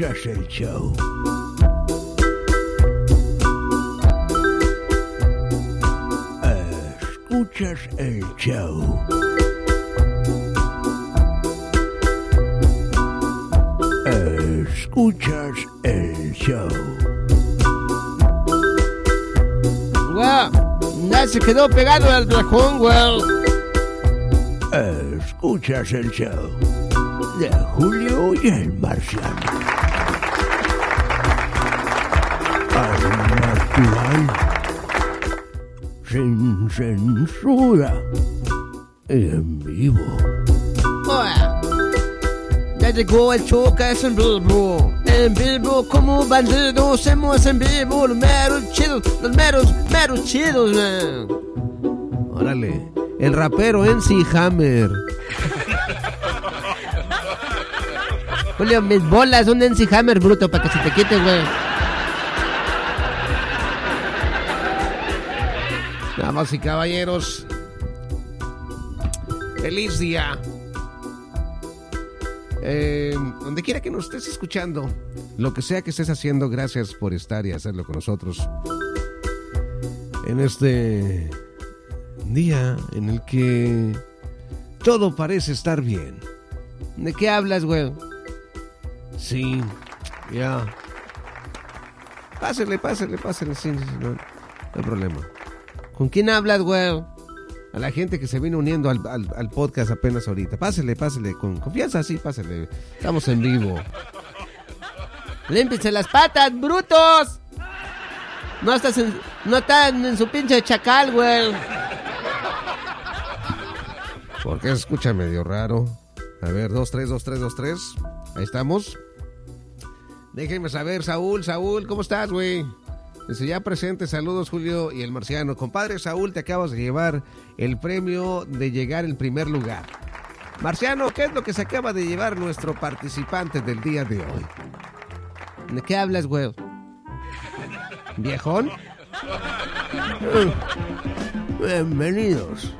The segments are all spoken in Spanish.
Escuchas el show. Escuchas el show. Escuchas el show. Güey, ya se quedó pegado al dragón, güey. Escuchas el show de Julio y el Marciano. Sin censura y en vivo. Ya llegó el chocas en vivo. En vivo como bandidos, hacemos en vivo los meros chidos, los meros, meros chidos, güey. Órale, el rapero NC Hammer. Julio, mis bolas son NC Hammer, bruto, para que se te quite, güey. Y caballeros, feliz día. Eh, donde quiera que nos estés escuchando, lo que sea que estés haciendo, gracias por estar y hacerlo con nosotros. En este día en el que todo parece estar bien. ¿De qué hablas, güey? Sí, ya. Pásale, pásale, pásale, sí, sí, no, no hay problema. ¿Con quién hablas, güey? A la gente que se vino uniendo al, al- podcast apenas ahorita. Pásale, pásale, con confianza, sí, pásale. Estamos en vivo. Límpiense las patas, brutos. No estás en, no en su pinche chacal, güey. Porque se escucha medio raro. A ver, dos, tres, dos, tres, dos, tres. Ahí estamos. Déjenme saber, Saúl, Saúl, ¿cómo estás, güey? Dice, ya presente, saludos Julio y el marciano. Compadre Saúl, te acabas de llevar el premio de llegar en primer lugar. Marciano, ¿qué es lo que se acaba de llevar nuestro participante del día de hoy? ¿De qué hablas, güey? ¿Viejón? Bienvenidos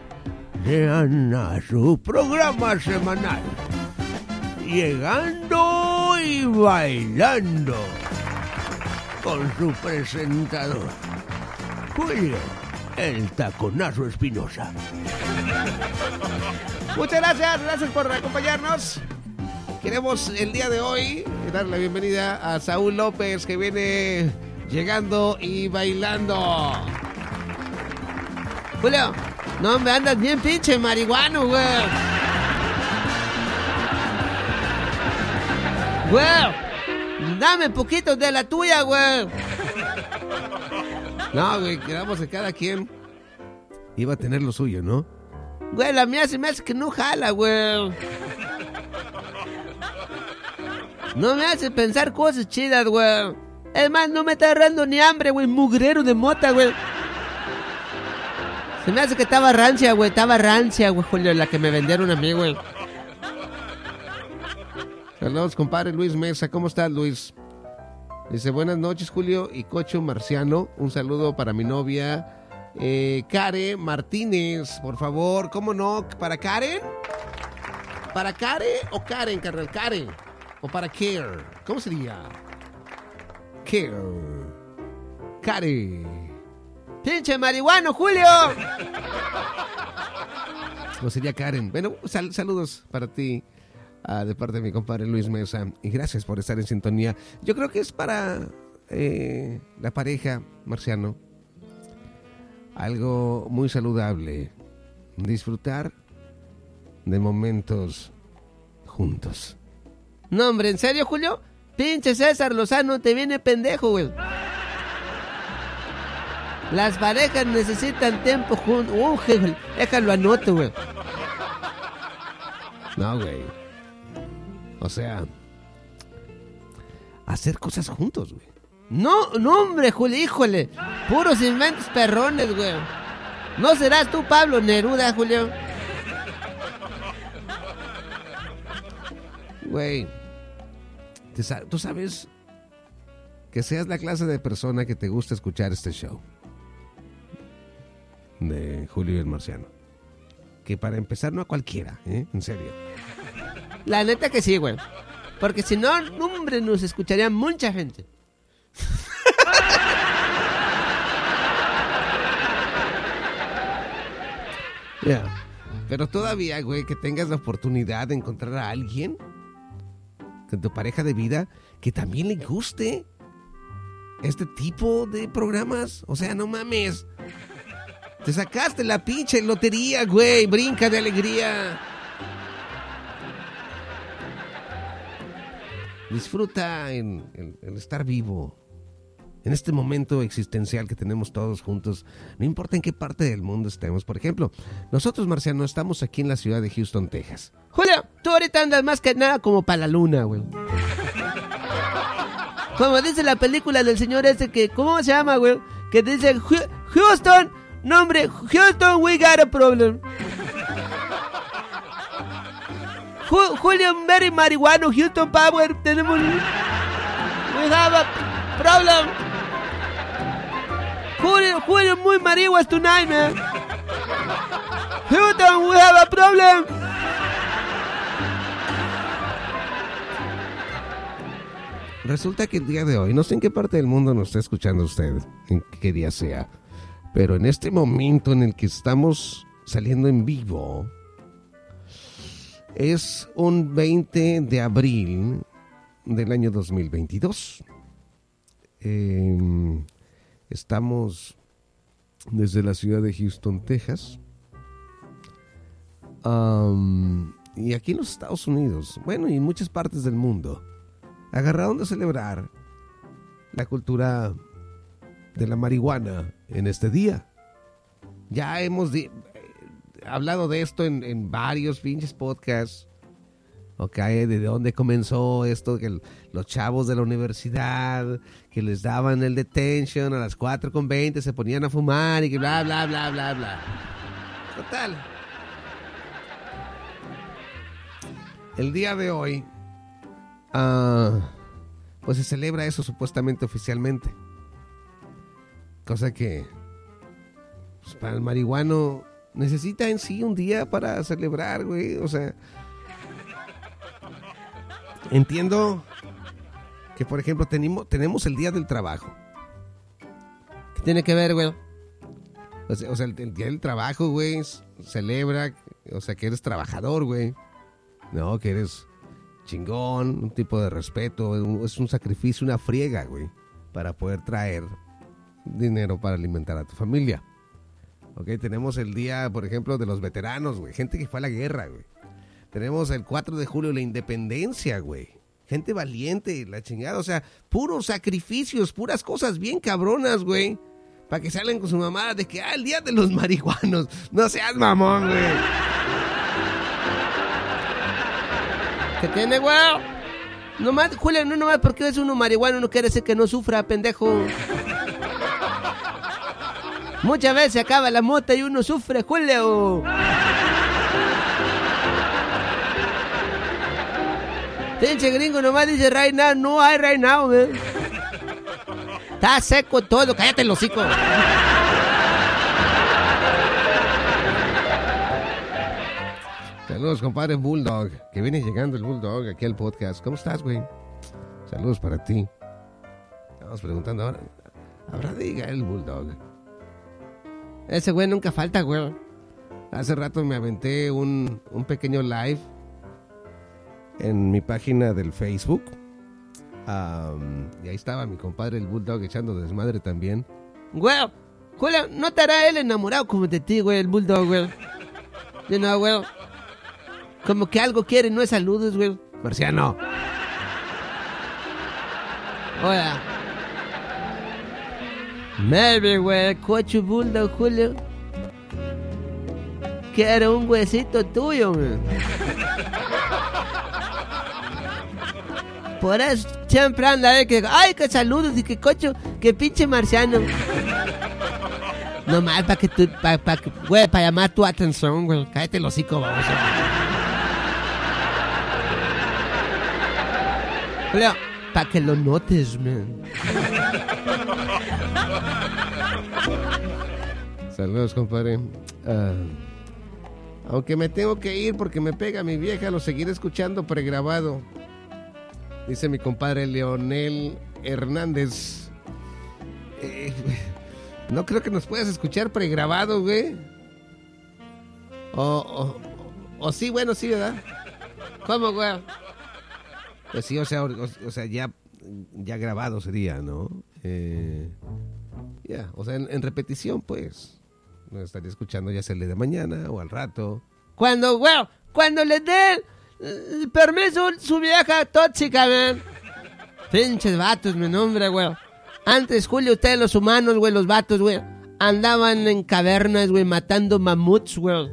sean a su programa semanal. Llegando y bailando con su presentador, Julio, el taconazo espinosa. Muchas gracias, gracias por acompañarnos. Queremos el día de hoy darle la bienvenida a Saúl López que viene llegando y bailando. Julio, no me andas bien pinche marihuano, güey. Güey, dame poquito de la tuya, güey. No, güey, quedamos que cada quien iba a tener lo suyo, ¿no? Güey, la mía se me hace que no jala, güey. No me hace pensar cosas chidas, güey. Es más, no me está agarrando ni hambre, güey. Mugrero de mota, güey. Se me hace que estaba rancia, güey. Estaba rancia, güey, Julio, la que me vendieron a mí, güey. Saludos, compadre Luis Mesa. ¿Cómo estás, Luis? Dice, buenas noches, Julio y Cocho Marciano. Un saludo para mi novia, eh, Karen Martínez, por favor. ¿Cómo no? ¿Para Karen? ¿Para Karen o Karen, carnal? Karen. ¿O para Care? ¿Cómo sería? Care. Karen. ¡Pinche marihuano, Julio! No sería Karen. Bueno, sal- saludos para ti. De parte de mi compadre Luis Mesa. Y gracias por estar en sintonía. Yo creo que es para eh, la pareja, Marciano. Algo muy saludable. Disfrutar de momentos juntos. No, hombre, ¿en serio, Julio? Pinche César Lozano, te viene pendejo, güey. Las parejas necesitan tiempo juntos. Uh, déjalo anoto, güey. No, güey. O sea, hacer cosas juntos, güey. No, no, hombre, Julio, híjole. Puros inventos perrones, güey. ¿No serás tú, Pablo Neruda, Julio? Güey, tú sabes que seas la clase de persona que te gusta escuchar este show de Julio y el Marciano. Que para empezar no a cualquiera, ¿eh? En serio. La neta que sí, güey. Porque si no, hombre, nos escucharía mucha gente. Ya. Pero todavía, güey, que tengas la oportunidad de encontrar a alguien con tu pareja de vida que también le guste este tipo de programas. O sea, no mames. Te sacaste la pinche lotería, güey. Brinca de alegría. Disfruta en, en- en estar vivo. En este momento existencial que tenemos todos juntos. No importa en qué parte del mundo estemos. Por ejemplo, nosotros, Marciano, estamos aquí en la ciudad de Houston, Texas. Julio, tú ahorita andas más que nada como para la luna, güey. Como dice la película del señor este que, ¿cómo se llama, güey? Que dice, "Hu- Houston, no hombre, Houston, we got a problem. Ju- Julio, very marihuano, Houston Power, tenemos... We have a problem. Julio, Julio, muy marihuas tonight, man. Houston, we have a problem. Resulta que el día de hoy, no sé en qué parte del mundo nos está escuchando usted, en qué día sea, pero en este momento en el que estamos saliendo en vivo, es un 20 de abril del año 2022. Eh, estamos desde la ciudad de Houston, Texas. Y aquí en los Estados Unidos, bueno, y en muchas partes del mundo, agarraron de celebrar la cultura de la marihuana en este día. Ya hemos hablado de esto en, en varios pinches podcasts. Ok, de dónde comenzó esto, que los chavos de la universidad, que les daban el detention a las 4 con 20, se ponían a fumar y que bla, bla, bla, bla, bla. Total. El día de hoy, ah, pues se celebra eso supuestamente oficialmente. Cosa que, pues, para el marihuano, necesita en sí un día para celebrar, güey. O sea, entiendo que, por ejemplo, tenemos, tenemos el día del trabajo. ¿Qué tiene que ver, güey? O sea, el, día del trabajo, güey, celebra, o sea, que eres trabajador, güey. No, que eres chingón, un tipo de respeto, es un sacrificio, una friega, güey, para poder traer dinero para alimentar a tu familia. Ok, tenemos el día, por ejemplo, de los veteranos, güey, gente que fue a la guerra, güey. Tenemos el 4 de julio la independencia, güey. Gente valiente, la chingada, o sea, puros sacrificios, puras cosas bien cabronas, güey. Para que salgan con su mamá de que, ah, el día de los marihuanos. No seas mamón, güey. ¿Qué tiene, güey? Nomás, Julio, no nomás porque es uno marihuano no quiere decir que no sufra, pendejo. Muchas veces acaba la mota y uno sufre, Julio. Pinche gringo nomás dice right now, no hay right now, güey. Está seco todo, cállate el hocico. Saludos, compadre Bulldog. Que viene llegando el Bulldog aquí al podcast. ¿Cómo estás, güey? Saludos para ti. Estamos preguntando ahora. ¿Habrá diga el Bulldog? Ese güey nunca falta, güey. Hace rato me aventé un, un pequeño live en mi página del Facebook. Y ahí estaba mi compadre el Bulldog echando desmadre también. Güey, ¿no estará él enamorado como de ti, güey, el bulldog, güey? You know, güey. Como que algo quiere, no es saludos, güey. Marciano. Hola. Maybe, güey, coche bulldog, Julio. Quiero un huesito tuyo, güey. Por eso siempre anda ahí que, ay, que saludos y que cocho, que pinche marciano. Nomás para que tú, para, para, güey, para llamar tu atención, güey. Cállate el hocico, vamos. Julio, para que lo notes, man. Saludos, compadre. Ah, aunque me tengo que ir porque me pega mi vieja, lo seguiré escuchando pregrabado. Dice mi compadre Leonel Hernández. Eh, no creo que nos puedas escuchar pregrabado, güey. O, o, sí, bueno, sí, ¿verdad? ¿Cómo, güey? Pues sí, o sea, o sea ya, ya grabado sería, ¿no? Eh, ya, o sea, en, repetición, pues. Nos estaría escuchando ya el de mañana o al rato. Cuando, güey, cuando le dé el permiso su vieja tóxica, man. Pinches vatos, mi nombre, güey. Antes, Julio, ustedes los humanos, güey, los vatos, güey, andaban en cavernas, güey, matando mamuts, güey.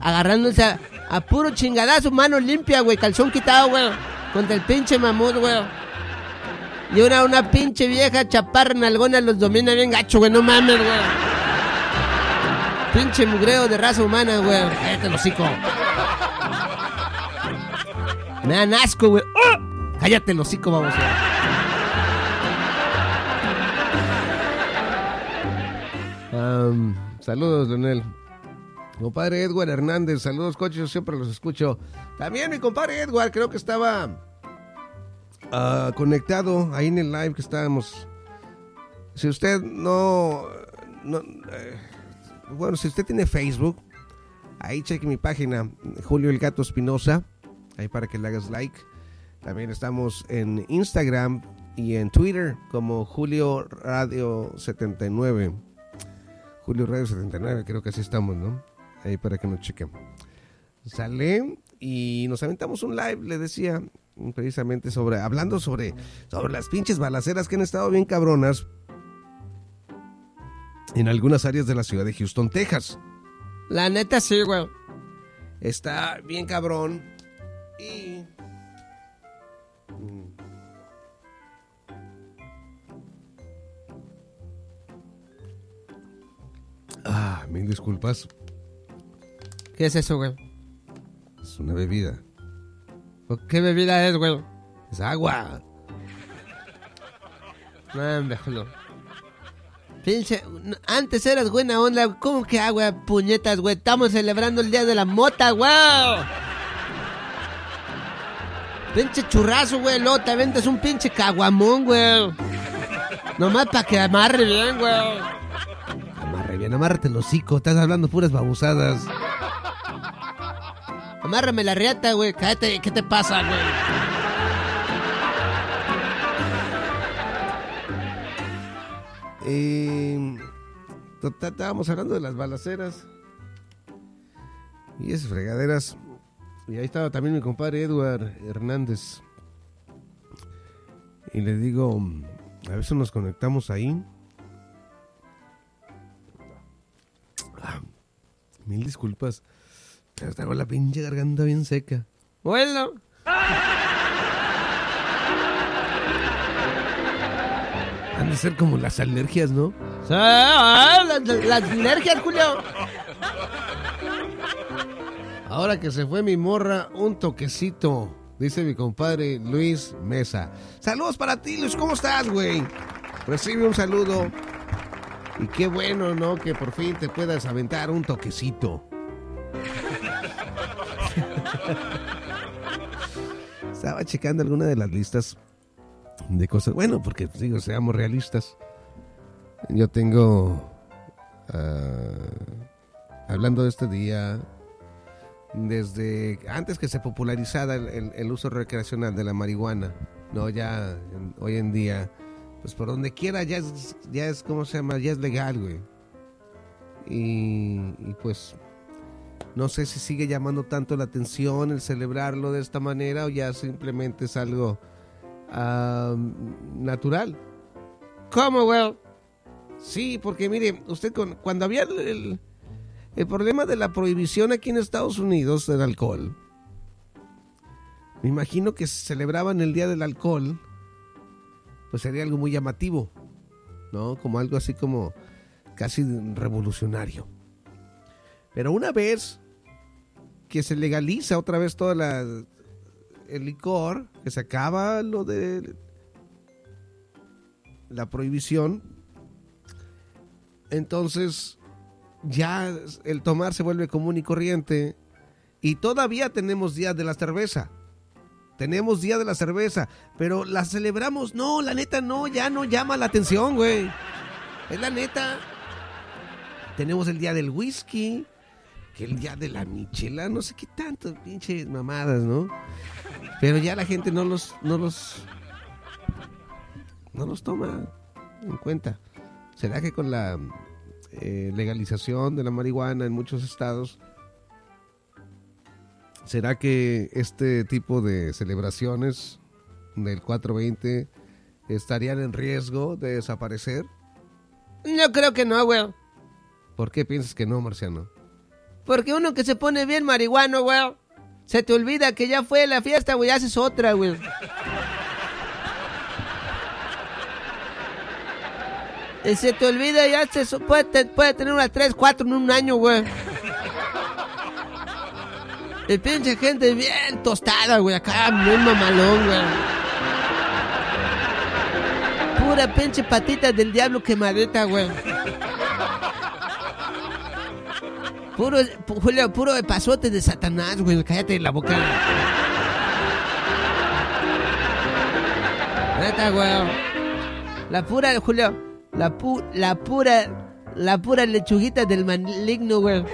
Agarrándose a, a puro chingadazo, mano limpia, güey, calzón quitado, güey. Contra el pinche mamut, güey. Y una, una pinche vieja chaparra nalgona los domina bien gacho, güey, no mames, güey. Pinche mugreo de raza humana, güey. Cállate hocico. Me dan asco, güey. ¡Ah! Cállate el hocico, vamos. güey. Am, saludos, Leonel. Compadre Edward Hernández, saludos, coches, yo siempre los escucho. También mi compadre Edward, creo que estaba ah, conectado ahí en el live que estábamos. Si usted no. no, eh, bueno, si usted tiene Facebook, ahí cheque mi página, Julio el Gato Espinosa, ahí para que le hagas like. También estamos en Instagram y en Twitter como Julio Radio 79. Julio Radio 79, creo que así estamos, ¿no? Ahí para que nos chequen. Sale y nos aventamos un live, le decía, precisamente sobre, hablando sobre, sobre las pinches balaceras que han estado bien cabronas en algunas áreas de la ciudad de Houston, Texas. La neta sí, güey. Está bien cabrón y... Ah, mil disculpas. ¿Qué es eso, güey? Es una bebida. ¿Qué bebida es, güey? Es agua. No, Julio. Pinche, antes eras buena onda, ¿cómo que agua, puñetas, güey? Estamos celebrando el día de la mota, güey. Pinche churrazo, güey, luego te aventas un pinche caguamón, güey. Nomás para que amarre bien, güey. Amarre bien, amárrate el hocico. Estás hablando puras babusadas. Amárrame la riata, güey. Cállate, ¿qué te pasa, güey? Eh, estábamos hablando de las balaceras. Y esas fregaderas. Y ahí estaba también mi compadre Edward Hernández. Y le digo, a si nos conectamos ahí. Ah, mil disculpas. Pero tengo la pinche garganta bien seca. Bueno. Han de ser como las alergias, ¿no? Ah, las alergias, Julio. Ahora que se fue mi morra, un toquecito. Dice mi compadre Luis Mesa. Saludos para ti, Luis. ¿Cómo estás, güey? Recibe un saludo. Y qué bueno, ¿no? Que por fin te puedas aventar un toquecito. Estaba checando alguna de las listas de cosas. Bueno, porque digo, seamos realistas. Yo tengo. ah, hablando de este día. Desde antes que se popularizara el, uso recreacional de la marihuana. No, ya hoy en día. Pues por donde quiera ya es, ya es, ¿cómo se llama? Ya es legal, güey. Y pues no sé si sigue llamando tanto la atención el celebrarlo de esta manera o ya simplemente es algo ah, natural. ¿Cómo, güey? Sí, porque mire, usted con- cuando había el, el- el problema de la prohibición aquí en Estados Unidos del alcohol, me imagino que si celebraban el Día del Alcohol, pues sería algo muy llamativo, ¿no? Como algo así como casi revolucionario. Pero una vez que se legaliza otra vez toda la el licor, que se acaba lo de la prohibición, entonces ya el tomar se vuelve común y corriente y todavía tenemos días de la cerveza. tenemos Día de la Cerveza, pero la celebramos. No, la neta no, ya no llama la atención, güey. Es la neta. Tenemos el Día del Whisky, que el Día de la Michela, no sé qué tanto, pinches mamadas, ¿no? Pero ya la gente no los, no los, no los toma en cuenta. ¿Será que con la eh, legalización de la marihuana en muchos estados, será que este tipo de celebraciones del 420 estarían en riesgo de desaparecer? Yo creo que no, güey. ¿Por qué piensas que no, Marciano? Porque uno que se pone bien marihuano, güey, se te olvida que ya fue la fiesta, güey, haces otra, güey. Y se te olvida, ya se so- puede, puede tener unas 3, 4 en un año, güey. Y pinche gente bien tostada, güey, acá, muy mamalón, güey. Pura pinche patita del diablo quemadita, güey. Puro, pu- Julio, puro pasote de Satanás, güey. Cállate la boca. Neta, güey. La pura, Julio. La, pu, la pura, la pura lechuguita del maligno, güey.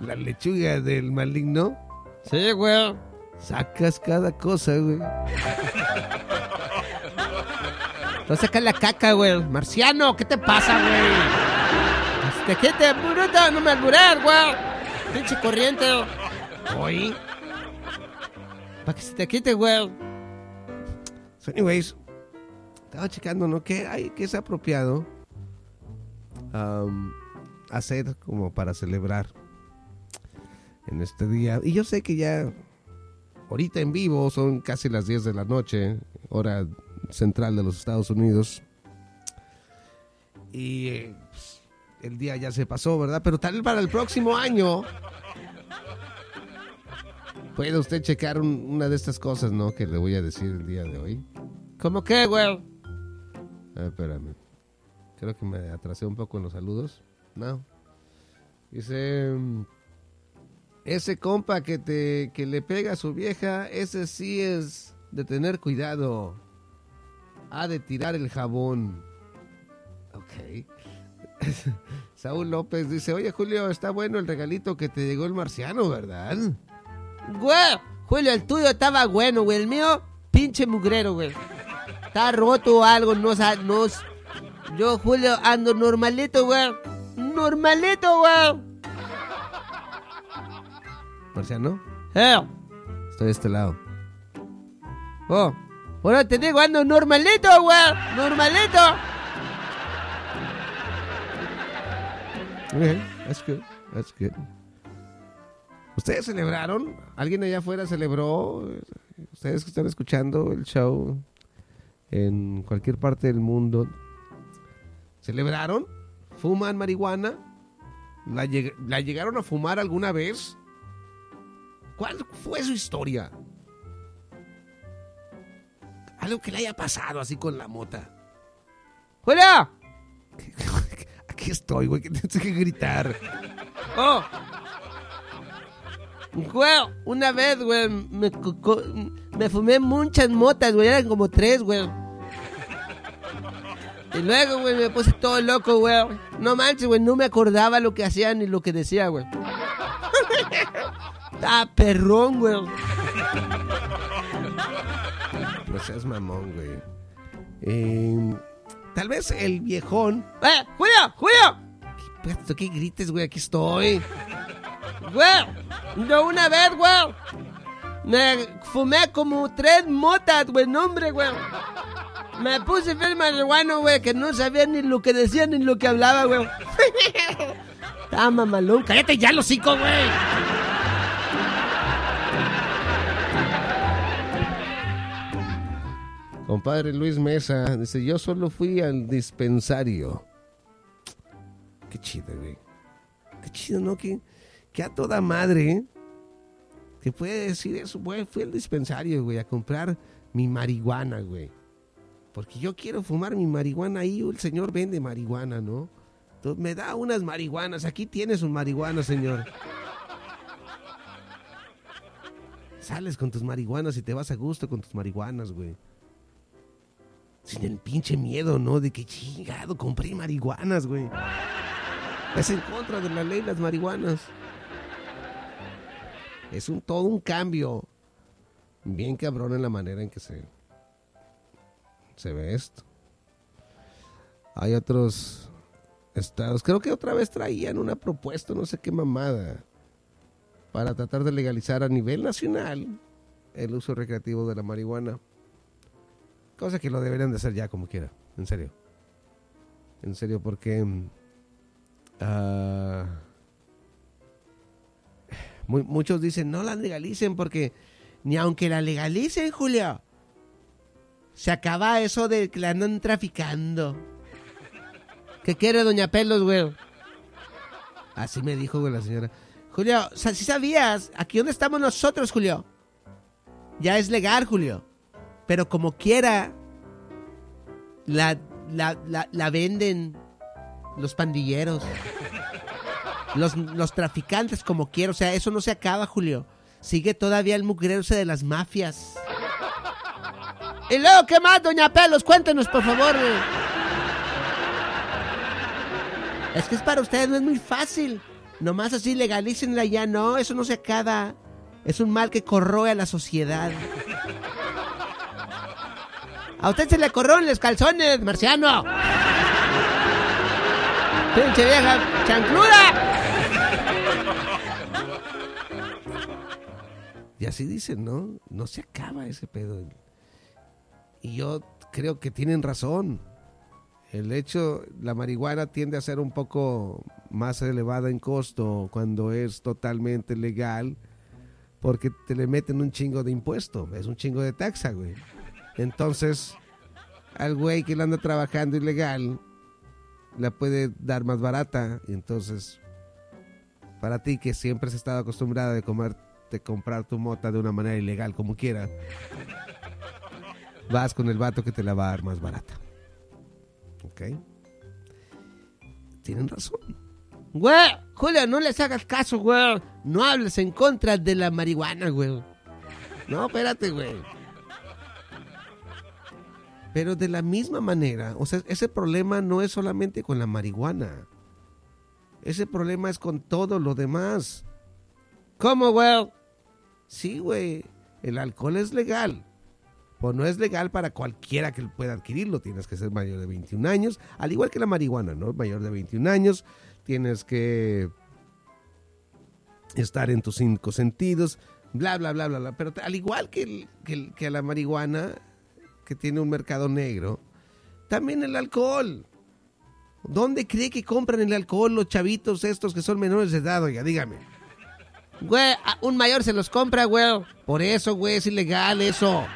La lechuga del maligno. Sí, güey. Sacas cada cosa, güey. No sacas la caca, güey. Marciano, ¿qué te pasa, güey? Te quite, bruto, no me albureas, güey. Pinche corriente. Hoy. Para que se te quite, güey. So, anyways, estaba checando, ¿no? ¿Qué hay que es apropiado um, hacer como para celebrar en este día? Y yo sé que ya ahorita en vivo son casi las 10 de la noche, hora central de los Estados Unidos. Y eh, pues, el día ya se pasó, ¿verdad? Pero tal vez para el próximo año puede usted checar un- una de estas cosas, ¿no? Que le voy a decir el día de hoy. ¿Cómo qué, güey? Ah, espérame. Creo que me atrasé un poco en los saludos. No. Dice... Ese compa que te que le pega a su vieja, ese sí es de tener cuidado. Ha de tirar el jabón. Ok. Saúl López dice, oye Julio, está bueno el regalito que te llegó el marciano, ¿verdad? Güey, Julio, el tuyo estaba bueno, güey. El mío, pinche mugrero, güey. Está roto o algo, no no. Yo, Julio, ando normalito, güey. Normalito, güey. Marciano, Eh, estoy de este lado. oh. Ahora te digo, ando normalito, güey. Normalito. Okay, that's good, that's good. ¿Ustedes celebraron? ¿Alguien allá afuera celebró? ¿Ustedes que están escuchando el show en cualquier parte del mundo? ¿Celebraron? ¿Fuman marihuana? ¿La, lleg- la llegaron a fumar alguna vez? ¿Cuál fue su historia? Algo que le haya pasado así con la mota. Julio. Aquí estoy, güey, que tienes que gritar. Oh. Güey, una vez, güey, me, me fumé muchas motas, güey, eran como tres, güey. Y luego, güey, me puse todo loco, güey. No manches, güey, no me acordaba lo que hacía ni lo que decía, güey. Estaba perrón, güey. No seas mamón, güey. Eh, tal vez el viejón. ¡Eh, Julio, Julio! ¿tú ¿Qué grites, güey? Aquí estoy. Güey, yo una vez, güey, me fumé como tres motas, güey, no, hombre, güey. Me puse bien marihuano, güey, que no sabía ni lo que decía ni lo que hablaba, güey. Estaba mamalón. Cállate ya, los hocico, güey. Compadre Luis Mesa dice: Yo solo fui al dispensario. Qué chido, güey. Qué chido, ¿no? Que, a toda madre, ¿eh? Que puede decir eso, güey. Fui al dispensario, güey, a comprar mi marihuana, güey. Porque yo quiero fumar mi marihuana ahí. El señor vende marihuana, ¿no? Entonces me da unas marihuanas. Aquí tienes un marihuana, señor. sales con tus marihuanas y te vas a gusto con tus marihuanas, güey. Sin el pinche miedo, ¿no? De que chingado, compré marihuanas, güey. Es en contra de la ley las marihuanas. Es un todo un cambio. Bien cabrón en la manera en que se, se ve esto. Hay otros estados. Creo que otra vez traían una propuesta, no sé qué mamada, para tratar de legalizar a nivel nacional el uso recreativo de la marihuana. Cosa que lo deberían de hacer ya como quiera, en serio. En serio, porque ah, mu- muchos dicen no la legalicen porque ni aunque la legalicen, Julio, se acaba eso de que la andan traficando. ¿Qué quiere Doña Pelos, güey? Así me dijo la señora. Julio, si sabías, aquí donde estamos nosotros, Julio, ya es legal, Julio. Pero como quiera, la, la, la, venden los pandilleros, los, los traficantes como quiera. O sea, eso no se acaba, Julio. Sigue todavía el mugrero ese de las mafias. Y luego, ¿qué más, Doña Pelos? Cuéntenos, por favor. Es que es para ustedes, no es muy fácil. Nomás así legalícenla ya, no, eso no se acaba. Es un mal que corroe a la sociedad. A usted se le corroen los calzones, marciano. Pinche vieja chancluda. Y así dicen, ¿no? No se acaba ese pedo. Y yo creo que tienen razón. El hecho, la marihuana tiende a ser un poco más elevada en costo cuando es totalmente legal, porque te le meten un chingo de impuesto, es un chingo de taxa, güey. Entonces, al güey que lo anda trabajando ilegal, la puede dar más barata. Y entonces, para ti que siempre has estado acostumbrada de comer, de comprar tu mota de una manera ilegal, como quiera, vas con el vato que te la va a dar más barata. ¿Ok? Tienen razón. Güey, Julio, no les hagas caso, güey. No hables en contra de la marihuana, güey. No, espérate, güey. Pero de la misma manera, o sea, ese problema no es solamente con la marihuana. Ese problema es con todo lo demás. ¿Cómo, güey? Sí, güey. El alcohol es legal. Pues no es legal para cualquiera que pueda adquirirlo. Tienes que ser mayor de 21 años. Al igual que la marihuana, ¿no? Mayor de 21 años. Tienes que estar en tus cinco sentidos. Bla, bla, bla, bla, bla. Pero al igual que, que, que la marihuana, que tiene un mercado negro, también el alcohol. ¿Dónde cree que compran el alcohol los chavitos estos que son menores de edad? Oiga, dígame. Güey, un mayor se los compra, güey. Por eso, güey, es ilegal eso.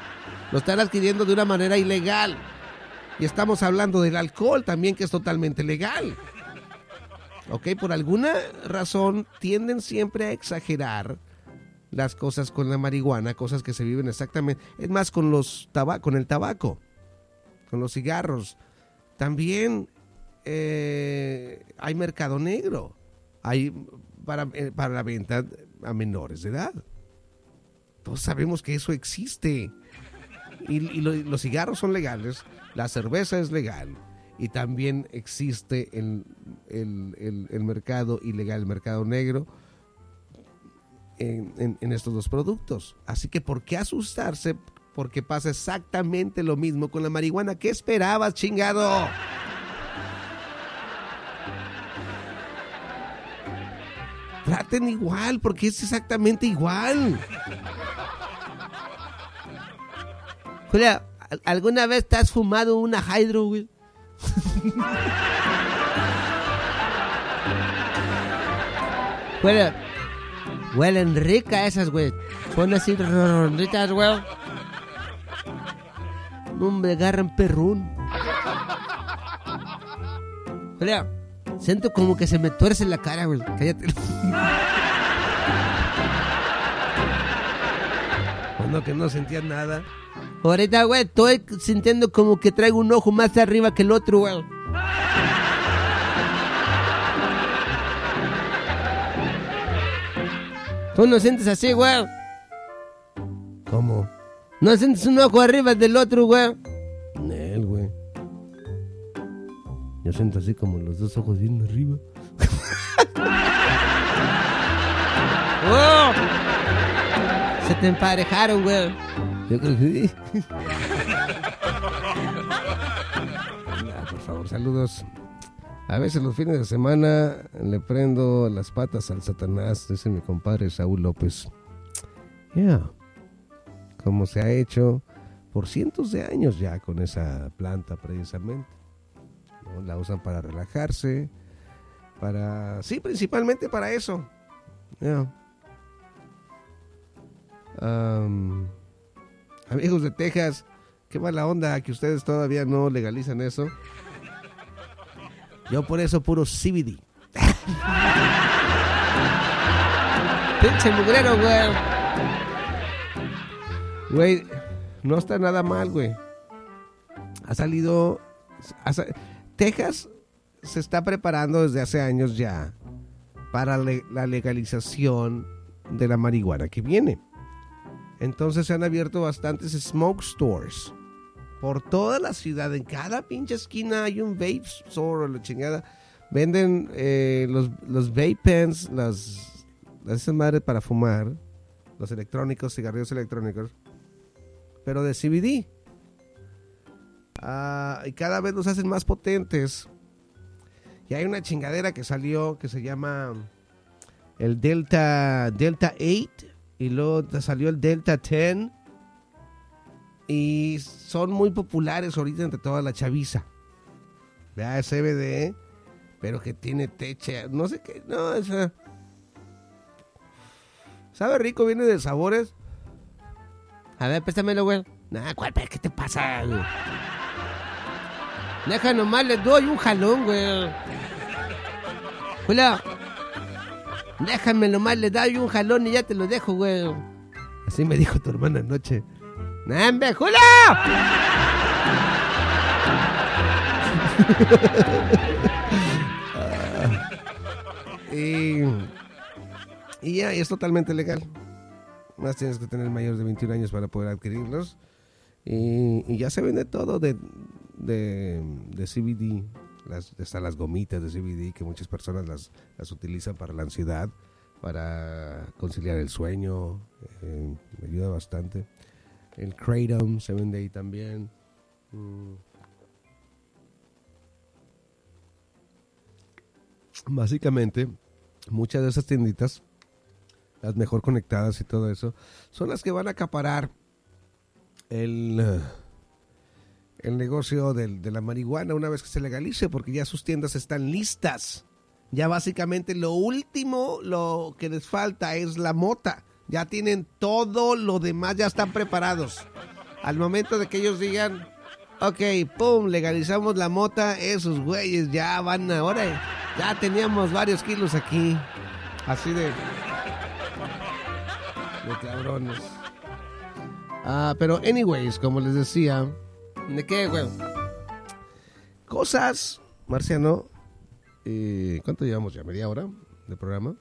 Lo están adquiriendo de una manera ilegal. Y estamos hablando del alcohol también, que es totalmente legal. Ok, por alguna razón tienden siempre a exagerar las cosas con la marihuana, cosas que se viven exactamente. Es más, con los taba- con el tabaco, con los cigarros. También eh, hay mercado negro. Hay para, eh, para la venta a menores de edad. Todos sabemos que eso existe. Y, y lo- los cigarros son legales, la cerveza es legal. Y también existe el, el- el- el mercado ilegal, el mercado negro en, estos dos productos. Así que, ¿por qué asustarse? Porque pasa exactamente lo mismo con la marihuana. ¿Qué esperabas, chingado? Traten igual, porque es exactamente igual. Julio, ¿al- ¿alguna vez te has fumado una hydro? Julio, huelen ricas esas, güey. Son así ronditas, güey. No me agarran perrún. Julio, siento como que se me tuerce la cara, güey. Cállate. Cuando que no sentías nada. Ahorita, güey, estoy sintiendo como que traigo un ojo más arriba que el otro, güey. ¿Tú no sientes así, güey? ¿Cómo? ¿No sientes un ojo arriba del otro, güey? Él, güey. Yo siento así como los dos ojos bien arriba. ¡Oh! Se te emparejaron, güey. Yo creo que sí. Ah, por favor, saludos. A veces los fines de semana le prendo las patas al Satanás, dice mi compadre Saúl López. Ya. Como se ha hecho por cientos de años ya con esa planta precisamente. La usan para relajarse, para... Sí, principalmente para eso. Ya. Am, amigos de Texas, qué mala onda que ustedes todavía no legalizan eso. Yo por eso puro CBD. Pinche mugrero, güey. Güey, no está nada mal, güey. Ha salido... Texas se está preparando desde hace años ya para la legalización de la marihuana que viene. Entonces se han abierto bastantes smoke stores por toda la ciudad. En cada pinche esquina hay un vape store o la chingada. Venden eh, los, los vape pens, las, las madres para fumar, los electrónicos, cigarrillos electrónicos, pero de CBD. Ah, y cada vez los hacen más potentes. Y hay una chingadera que salió que se llama el Delta Delta 8 y luego salió el Delta 10 y son muy populares ahorita entre toda la chaviza. Vea, es CBD, pero que tiene teche, no sé qué, no, esa sabe rico, viene de sabores. A ver, préstamelo, güey. Nah, ¿cuál? ¿Qué te pasa? güey? Deja nomás, le doy un jalón, güey. Julio. Déjame nomás, le doy un jalón y ya te lo dejo, güey. Así me dijo tu hermana anoche. ¡Nambe, Julio! Y, y ya, es totalmente legal. Más tienes que tener mayores de 21 años para poder adquirirlos. Y, ya se vende todo de, de, de CBD. Las, las gomitas de CBD que muchas personas las, las utilizan para la ansiedad, para conciliar el sueño. eh, me ayuda bastante. El Kratom se vende ahí también. Mm. Básicamente, muchas de esas tienditas, las mejor conectadas y todo eso, son las que van a acaparar el, eh, el negocio del- de la marihuana una vez que se legalice, porque ya sus tiendas están listas. Ya básicamente lo último, lo que les falta es la mota. Ya tienen todo lo demás, ya están preparados. Al momento de que ellos digan, ok, pum, legalizamos la mota, esos güeyes ya van ahora. Ya teníamos varios kilos aquí. Así de. De cabrones. Ah, pero, anyways, como les decía, ¿De qué, güey? cosas, Marciano. eh, ¿Cuánto llevamos ya? ¿Media hora de programa?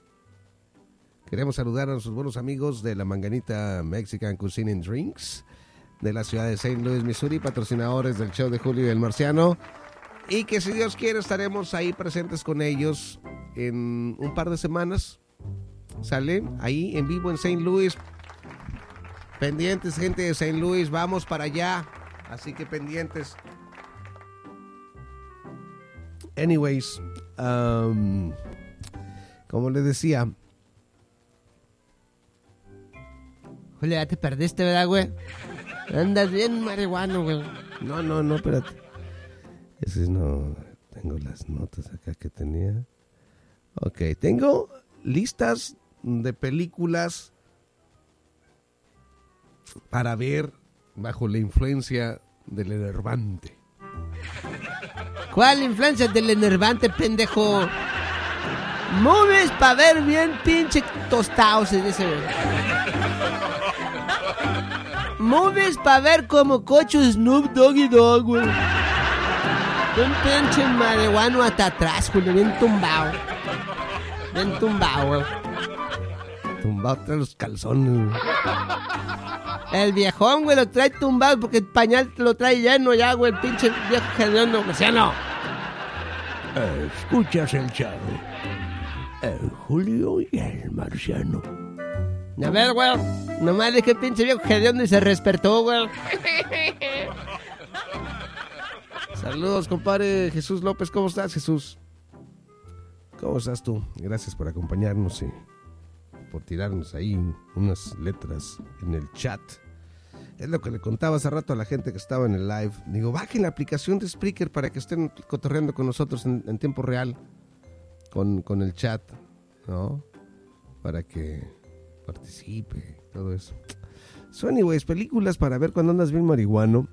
Queremos saludar a nuestros buenos amigos de la Manganita Mexican Cuisine and Drinks de la ciudad de St. Louis, Missouri, patrocinadores del show de Julio y el Marciano. Y que si Dios quiere estaremos ahí presentes con ellos en un par de semanas. ¿Sale? Ahí en vivo en St. Louis. Pendientes, gente de St. Louis, vamos para allá. Así que pendientes. Anyways, um, como les decía, Julio, ya te perdiste, ¿verdad, güey? Andas bien marihuano, güey. no, no, no, espérate. Ese no, tengo las notas acá que tenía. Ok, tengo listas de películas para ver bajo la influencia del enervante. ¿Cuál influencia del enervante, pendejo? Movies para ver bien pinche tostados, se dice, güey. Movies para ver como cocho Snoop Doggy Dogg, güey. Un pinche marihuano hasta atrás, güey, bien tumbado. Bien tumbado, güey. Tumbado tras los calzones. güey. El viejón, güey, lo trae tumbado porque el pañal lo trae lleno ya, güey, el pinche viejo hediondo, marciano. Escuchas el chavo. El Julio y el marciano. A ver, güey, nomás dije pinche viejo hediondo y se despertó, güey. Saludos, compadre Jesús López. ¿Cómo estás, Jesús? ¿Cómo estás tú? Gracias por acompañarnos y por tirarnos ahí unas letras en el chat. Es lo que le contaba hace rato a la gente que estaba en el live. Digo, bajen la aplicación de Spreaker para que estén cotorreando con nosotros en, en tiempo real. Con, con el chat, ¿no? Para que participe, todo eso. So, anyways, películas para ver cuando andas bien marihuano.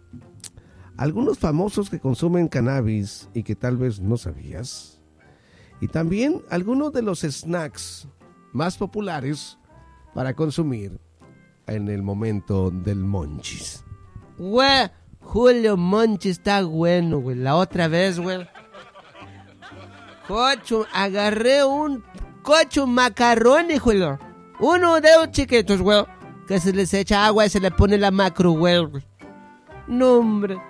Algunos famosos que consumen cannabis y que tal vez no sabías. Y también algunos de los snacks más populares para consumir en el momento del monchis. Güey, Julio Monchi está bueno, güey. La otra vez, güey. Cocho, agarré un cocho macarrón, Julio. Uno de los chiquitos, güey. Que se les echa agua y se le pone la macro, güey. No, hombre.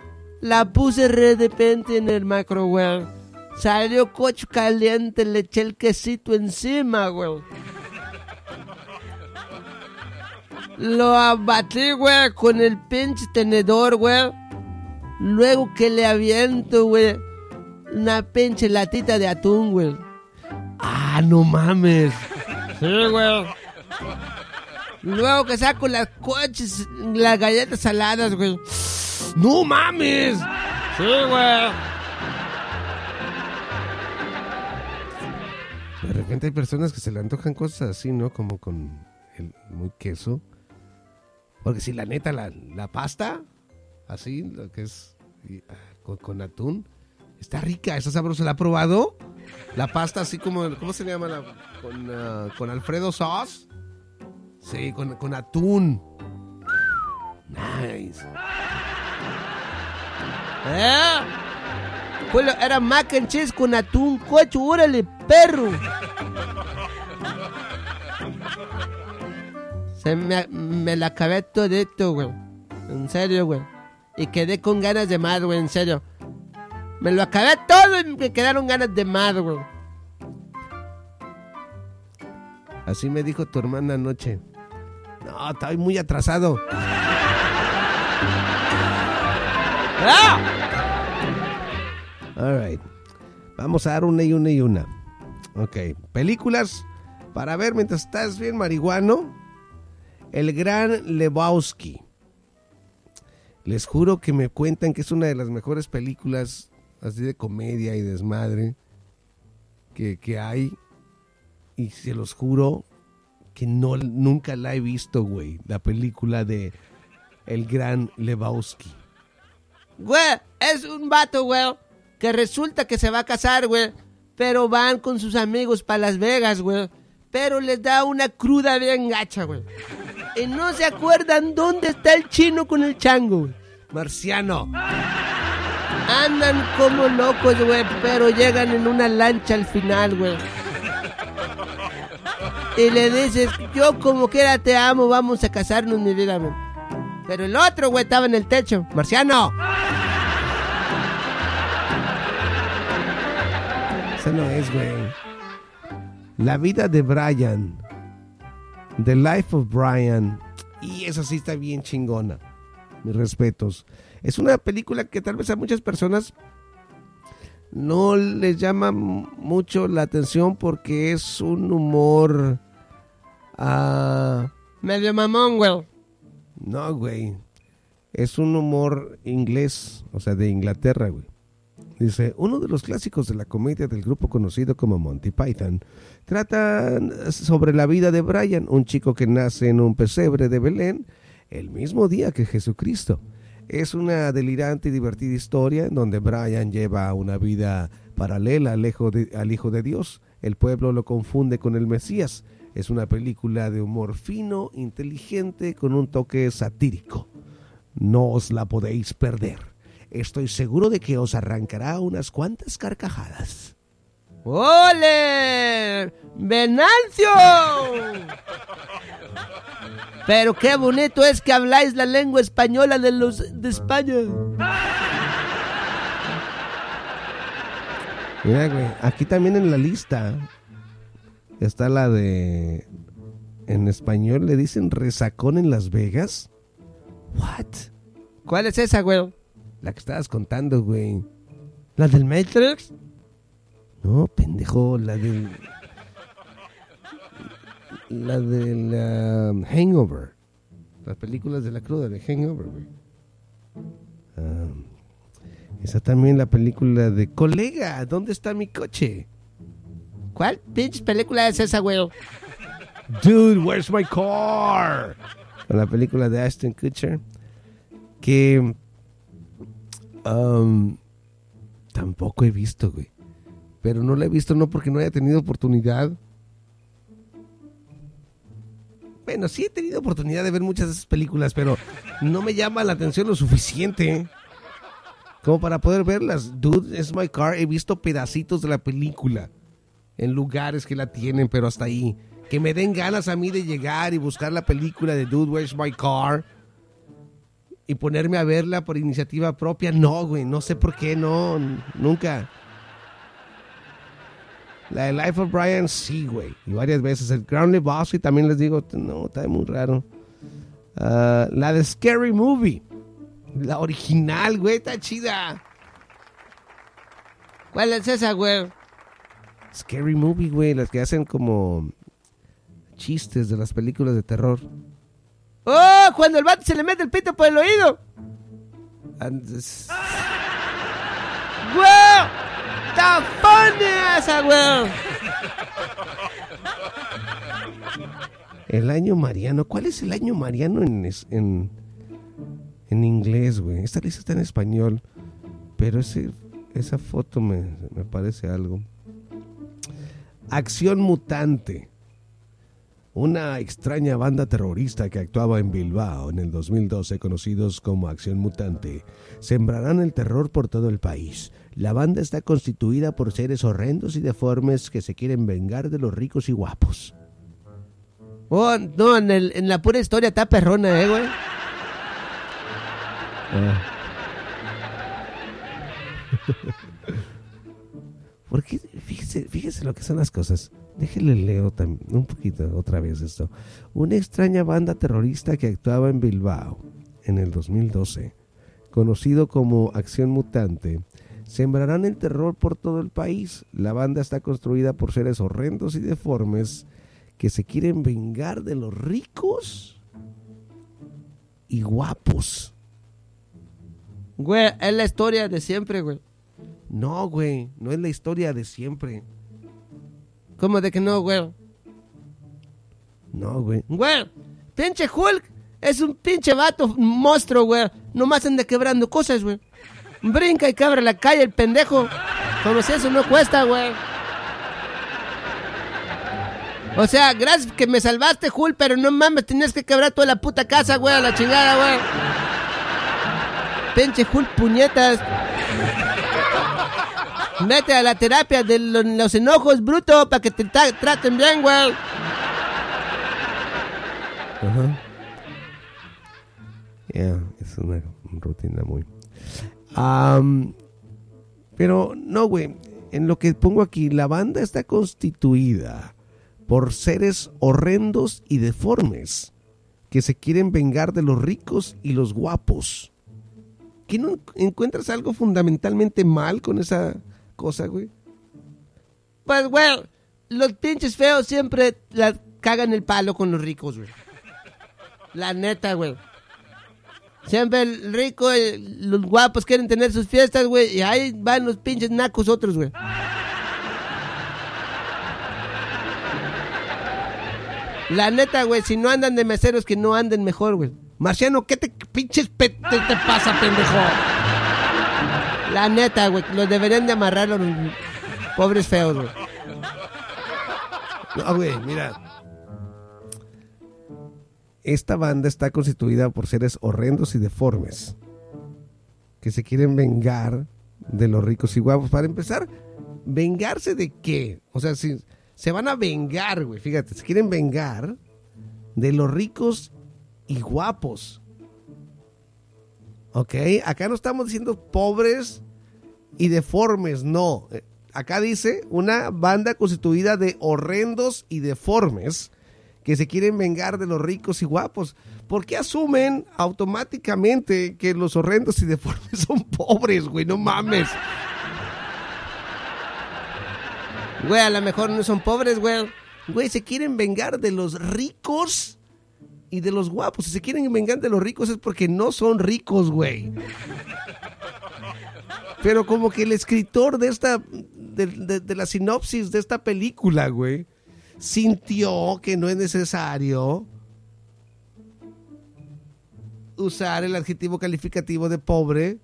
La puse de repente en el macro, güey. Salió cocho caliente, le eché el quesito encima, güey. Lo abatí, güey, con el pinche tenedor, güey. Luego que le aviento, güey, una pinche latita de atún, güey. Ah, no mames. Sí, güey. Luego que saco las coches, las galletas saladas, güey. No mames. Sí, güey. De repente hay personas que se le antojan cosas así, ¿no? Como con el muy queso. Porque si la neta, la, la pasta, así, lo que es y, ah, con, con atún, está rica, está sabrosa. ¿La ha probado? La pasta así como, ¿cómo se llama? La, con, ah, con Alfredo sauce. Sí, con, con atún. Nice. ¿Eh? Julio, era mac and cheese con atún, cocho, órale, perro. Se me, me la acabé todito, güey. En serio, güey. Y quedé con ganas de más, güey, en serio. Me lo acabé todo y me quedaron ganas de más, güey. Así me dijo tu hermana anoche. No, estoy muy atrasado. ¡Ah! All right. Vamos a dar una y una y una. Ok. Películas para ver mientras estás bien marihuano. El gran Lebowski. Les juro que me cuentan que es una de las mejores películas así de comedia y desmadre que, que hay. Y se los juro que no, nunca la he visto, güey. La película de El gran Lebowski. Güey, es un vato, güey, que resulta que se va a casar, güey. Pero van con sus amigos para Las Vegas, güey. Pero les da una cruda bien gacha, güey. Y no se acuerdan dónde está el chino con el chango, güey. Marciano. Andan como locos, güey, pero llegan en una lancha al final, güey. Y le dices, yo como quiera te amo, vamos a casarnos, mi vida. Pero el otro, güey, estaba en el techo. Marciano. Esa no es, güey. La vida de Brian. The Life of Brian. Y esa sí está bien chingona. Mis respetos. Es una película que tal vez a muchas personas no les llama mucho la atención porque es un humor... ah, Medio mamón, güey. no, güey. Es un humor inglés, o sea, de Inglaterra, güey. Dice, uno de los clásicos de la comedia del grupo conocido como Monty Python trata sobre la vida de Brian, un chico que nace en un pesebre de Belén el mismo día que Jesucristo. Es una delirante y divertida historia en donde Brian lleva una vida paralela al hijo, de, al hijo de Dios. El pueblo lo confunde con el Mesías. Es una película de humor fino, inteligente, con un toque satírico. No os la podéis perder. Estoy seguro de que os arrancará unas cuantas carcajadas. ¡Ole! ¡Venancio! Pero qué bonito es que habláis la lengua española de los de España. Mira, güey, aquí también en la lista está la de. En español le dicen resacón en Las Vegas. What? ¿Cuál es esa, güey? La que estabas contando, güey. ¿La del Matrix? No, pendejo, la del. La del Hangover. Las películas de la cruda de Hangover, güey. Um, esa también la película de Colega, ¿dónde está mi coche? ¿Cuál pinche película es esa, güey? Dude, where's my car? La película de Ashton Kutcher. Que um, tampoco he visto, güey. Pero no la he visto no porque no haya tenido oportunidad. Bueno, sí he tenido oportunidad de ver muchas de esas películas, pero no me llama la atención lo suficiente como para poder verlas. Dude, es my car. He visto pedacitos de la película en lugares que la tienen, pero hasta ahí. Que me den ganas a mí de llegar y buscar la película de Dude, Where's My Car? Y ponerme a verla por iniciativa propia. No, güey, no sé por qué, no, nunca. La de Life of Brian, sí, güey. Y varias veces. El Ground Boss, y también les digo, no, está muy raro. Ah, la de Scary Movie. La original, güey, está chida. ¿Cuál es esa, güey? Scary Movie, güey. Las que hacen como chistes de las películas de terror. ¡Oh! Cuando el vato se le mete el pito por el oído. Antes- ¡Güey! ¡Está funny esa, güey! El año mariano. ¿Cuál es el año mariano en, en, en inglés, güey? Esta lista está en español. Pero ese, esa foto me, me parece algo. Acción Mutante. Una extraña banda terrorista que actuaba en Bilbao en el 2012, conocidos como Acción Mutante, sembrarán el terror por todo el país. La banda está constituida por seres horrendos y deformes que se quieren vengar de los ricos y guapos. Oh, no, en, el- en la pura historia está perrona, eh, güey. Porque fíjese, fíjese lo que son las cosas. Déjele leo tam- un poquito otra vez esto. Una extraña banda terrorista que actuaba en Bilbao en el 2012, conocido como Acción Mutante, sembrarán el terror por todo el país. La banda está construida por seres horrendos y deformes que se quieren vengar de los ricos y guapos. Güey, es la historia de siempre, güey. No, güey, no es la historia de siempre. ¿Cómo de que no, güey? No, güey. Güey, pinche Hulk es un pinche vato monstruo, güey. Nomás anda quebrando cosas, güey. Brinca y cabra la calle el pendejo. Como si eso no cuesta, güey. O sea, gracias que me salvaste, Hulk, pero no mames, tenías que quebrar toda la puta casa, güey, a la chingada, güey. Pinche Hulk, puñetas. Vete a la terapia de lo- los enojos, bruto, para que te tra- traten bien, güey. Ajá. Ya, es una rutina muy. Am, pero no, güey. En lo que pongo aquí, la banda está constituida por seres horrendos y deformes que se quieren vengar de los ricos y los guapos. ¿Que no en- encuentras algo fundamentalmente mal con esa cosa, güey? Pues, güey, los pinches feos siempre la cagan el palo con los ricos, güey. La neta, güey. Siempre el rico, los guapos quieren tener sus fiestas, güey, y ahí van los pinches nacos otros, güey. La neta, güey, si no andan de meseros, que no anden mejor, güey. Marciano, ¿qué te pinches pe- te, te pasa, pendejo? La neta, güey, los deberían de amarrar los pobres feos, güey. No, güey, mira. Esta banda está constituida por seres horrendos y deformes que se quieren vengar de los ricos y guapos. Para empezar, ¿vengarse de qué? O sea, si se van a vengar, güey, fíjate, se quieren vengar de los ricos y guapos. ¿Ok? Acá no estamos diciendo pobres y deformes, no. Eh, Acá dice una banda constituida de horrendos y deformes que se quieren vengar de los ricos y guapos. ¿Por qué asumen automáticamente que los horrendos y deformes son pobres, güey? No mames. Güey, a lo mejor no son pobres, güey. Güey, se quieren vengar de los ricos y de los guapos. Si se quieren vengar de los ricos es porque no son ricos, güey. Pero como que el escritor de esta, de, de- de la sinopsis de esta película, güey, sintió que no es necesario usar el adjetivo calificativo de pobre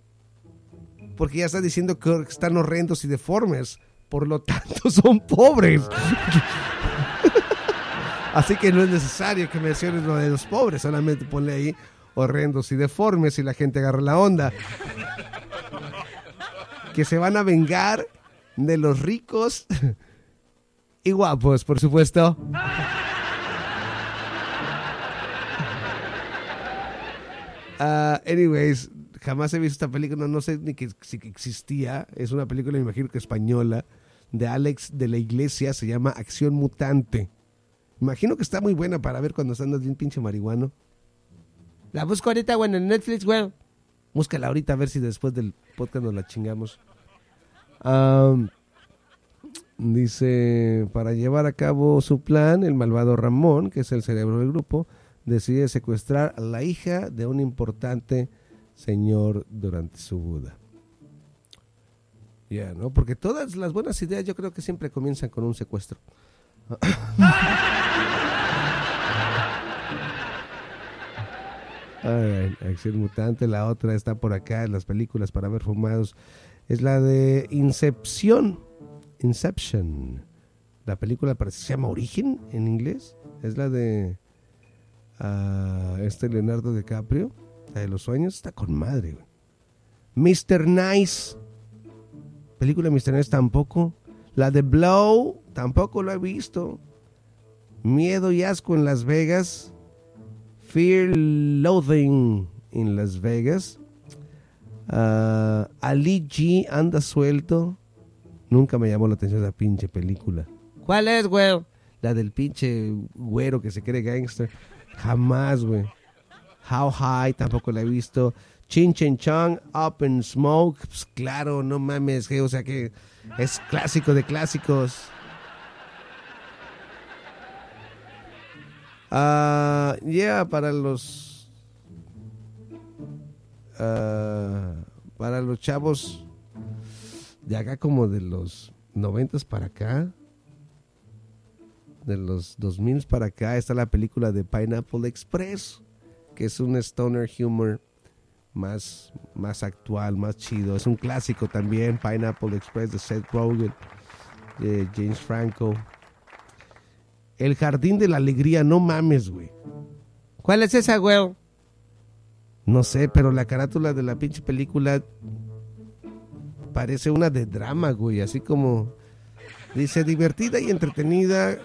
porque ya está diciendo que están horrendos y deformes. Por lo tanto, son pobres. Así que no es necesario que menciones lo de los pobres, solamente ponle ahí horrendos y deformes y la gente agarra la onda. Que se van a vengar de los ricos y guapos, por supuesto. Ah, anyways, jamás he visto esta película, no sé ni que, si existía. Es una película, me imagino que española, de Alex de la Iglesia, se llama Acción Mutante. Imagino que está muy buena para ver cuando andas bien pinche marihuano. La busco ahorita, güey, en Netflix, güey. Búscala ahorita a ver si después del podcast nos la chingamos. Am, dice, para llevar a cabo su plan, el malvado Ramón, que es el cerebro del grupo, decide secuestrar a la hija de un importante señor durante su boda. Ya, ¿no? Porque todas las buenas ideas yo creo que siempre comienzan con un secuestro. Acción Mutante, la otra está por acá en las películas para ver fumados. Es la de Incepción. Inception. La película parece se llama Origen en inglés. Es la de ah, este Leonardo DiCaprio, la de los sueños. Está con madre. Mr. Nice. Película Mr. Nice tampoco. La de Blow tampoco lo he visto. Miedo y asco en Las Vegas. Fear Loathing en Las Vegas. Ah, Ali G anda suelto. Nunca me llamó la atención esa pinche película. ¿Cuál es, güey? La del pinche güero que se cree gangster. Jamás, güey. How High tampoco la he visto. Chin Chen Chong, Up in Smoke. Pues claro, no mames. que, o sea que es clásico de clásicos. Ah, yeah, para los. ah, para los chavos de acá, como de los noventas para acá, de los 2000 para acá, está la película de Pineapple Express, que es un stoner humor más, más actual, más chido. Es un clásico también, Pineapple Express de Seth Rogen, de James Franco. El Jardín de la Alegría, no mames, güey. ¿Cuál es esa, güey? No sé, pero la carátula de la pinche película parece una de drama, güey. Así como dice divertida y entretenida,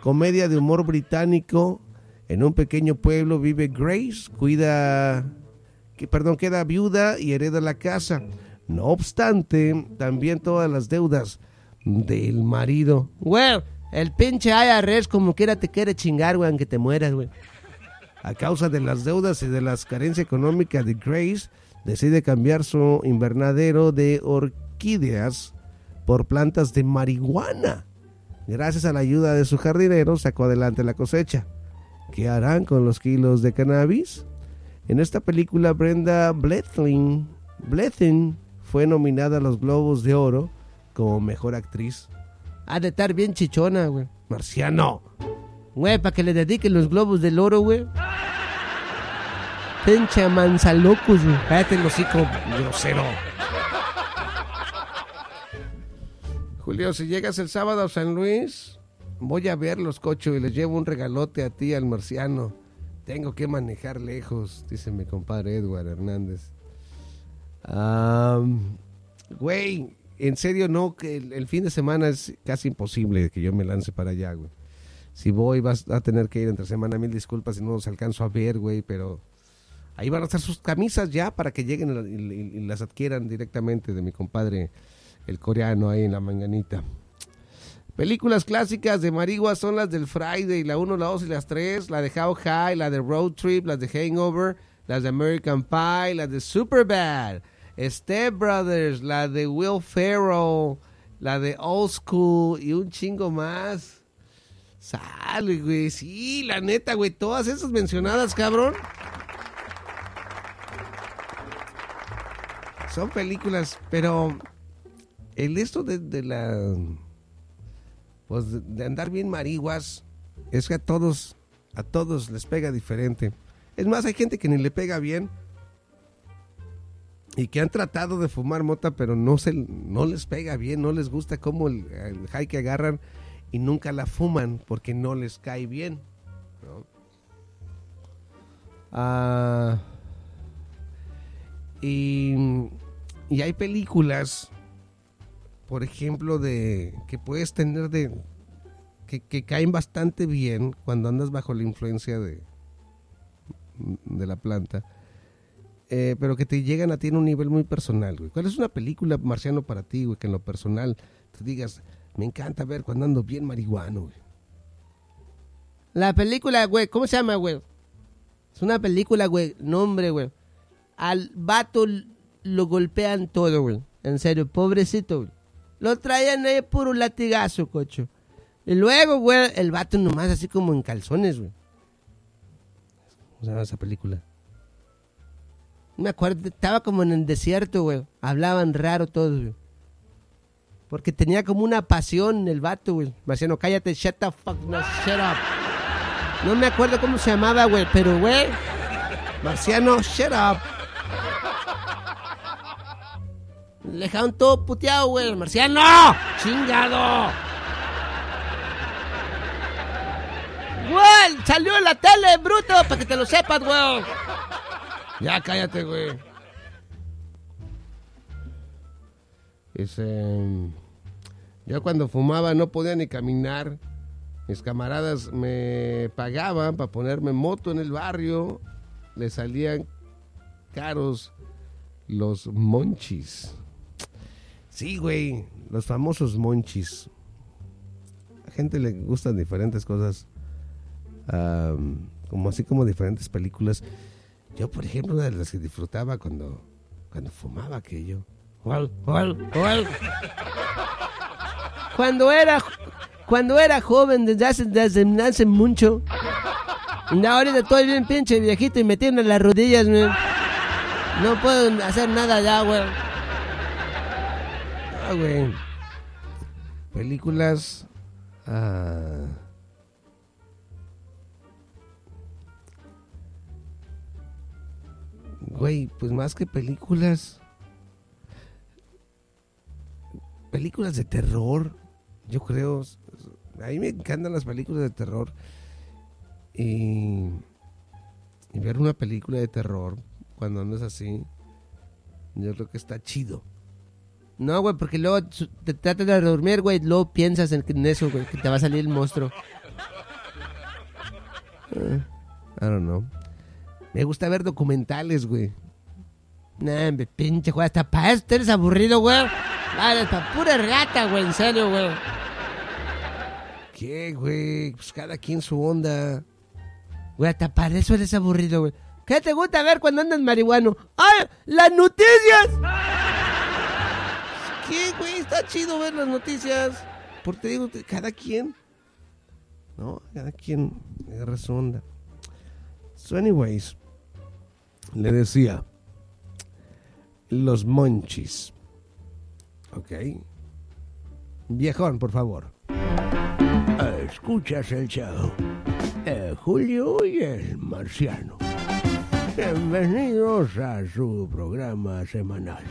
comedia de humor británico. En un pequeño pueblo vive Grace, cuida, que perdón, queda viuda y hereda la casa. No obstante, también todas las deudas del marido. Güey, el pinche IRS como quiera te quiere chingar, güey, aunque te mueras, güey. A causa de las deudas y de las carencias económicas de Grace, decide cambiar su invernadero de orquídeas por plantas de marihuana. Gracias a la ayuda de su jardinero, sacó adelante la cosecha. ¿Qué harán con los kilos de cannabis? En esta película, Brenda Blethyn, fue nominada a los Globos de Oro como mejor actriz. Ha de estar bien chichona, güey. Marciano. Güey, para que le dediquen los globos del oro, güey. Pinche manzalocos, güey. Cállate el hocico, grosero. Julio, si llegas el sábado a San Luis, voy a verlos, cocho, y les llevo un regalote a ti, al marciano. Tengo que manejar lejos, dice mi compadre Edward Hernández. Am, güey, en serio, no, que el, el fin de semana es casi imposible que yo me lance para allá, güey. Si voy, vas a tener que ir entre semana. Mil disculpas si no los alcanzo a ver, güey, pero ahí van a estar sus camisas ya para que lleguen y, las adquieran directamente de mi compadre, el coreano, ahí en la manganita. Películas clásicas de Marigua son las del Friday, la 1, la 2 y las 3, la de How High, la de Road Trip, las de Hangover, las de American Pie, las de Superbad, Step Brothers, la de Will Ferrell, la de Old School y un chingo más. Sale, güey, sí, la neta, güey, todas esas mencionadas, cabrón. Son películas, pero el esto de, la pues de, andar bien marihuas es que a todos a todos les pega diferente. Es más, hay gente que ni le pega bien y que han tratado de fumar mota, pero no se no les pega bien, no les gusta cómo el, el high que agarran y nunca la fuman porque no les cae bien. Ah, y, y hay películas por ejemplo, de que puedes tener de que, que caen bastante bien cuando andas bajo la influencia de, de la planta, eh, pero que te llegan a ti en un nivel muy personal, güey. ¿Cuál es una película marciano para ti, güey, que en lo personal te digas, me encanta ver cuando ando bien marihuano, güey? La película, güey, ¿cómo se llama, güey? Es una película, güey, nombre, güey. Al vato lo golpean todo, güey. En serio, pobrecito, güey. Lo traían ahí puro latigazo, cocho. Y luego, güey, el vato nomás así como en calzones, güey. ¿Cómo se llama esa película? Me acuerdo, estaba como en el desierto, güey. Hablaban raro todos, güey. Porque tenía como una pasión el vato, güey. Marciano, cállate, shut the fuck, no, shut up. No me acuerdo cómo se llamaba, güey, pero, güey. Marciano, shut up. Le dejaron todo puteado, güey. Marciano, chingado. Güey, salió en la tele, bruto, para que te lo sepas, güey. Ya cállate, güey. Dice, yo cuando fumaba no podía ni caminar. Mis camaradas me pagaban para ponerme moto en el barrio. Le salían caros los monchis. Sí, güey, los famosos monchis. A gente le gustan diferentes cosas. am, como así como diferentes películas. Yo, por ejemplo, una de las que disfrutaba cuando, cuando fumaba aquello. ¿Cuál, cuál, cuál? Cuando era, cuando era joven, desde hace, desde hace mucho. Ahorita estoy bien pinche viejito y me las rodillas. No puedo hacer nada ya, güey. Ah, güey. Películas. ah, Güey, pues más que películas. Películas de terror, yo creo. A mí me encantan las películas de terror. Y, y ver una película de terror cuando andas así, yo creo que está chido. No, güey, porque luego te tratas de dormir, güey, luego piensas en, eso, güey, que te va a salir el monstruo. I don't know. Me gusta ver documentales, güey. Nah, hombre, pinche, güey, hasta para esto eres aburrido, güey. Vale, pa' pura rata, güey, en serio, güey. ¿Qué, güey? Pues cada quien su onda. Güey, hasta para eso eres aburrido, güey. ¿Qué te gusta ver cuando andas marihuano? ¡Ay, las noticias! ¿Qué, güey? Está chido ver las noticias. Porque te digo, cada quien. ¿No? Cada quien agarra su onda. So, anyways. Le decía. Los monchis. Ok. Viejón, por favor. Escuchas el show Julio y el Marciano. Bienvenidos a su programa semanal.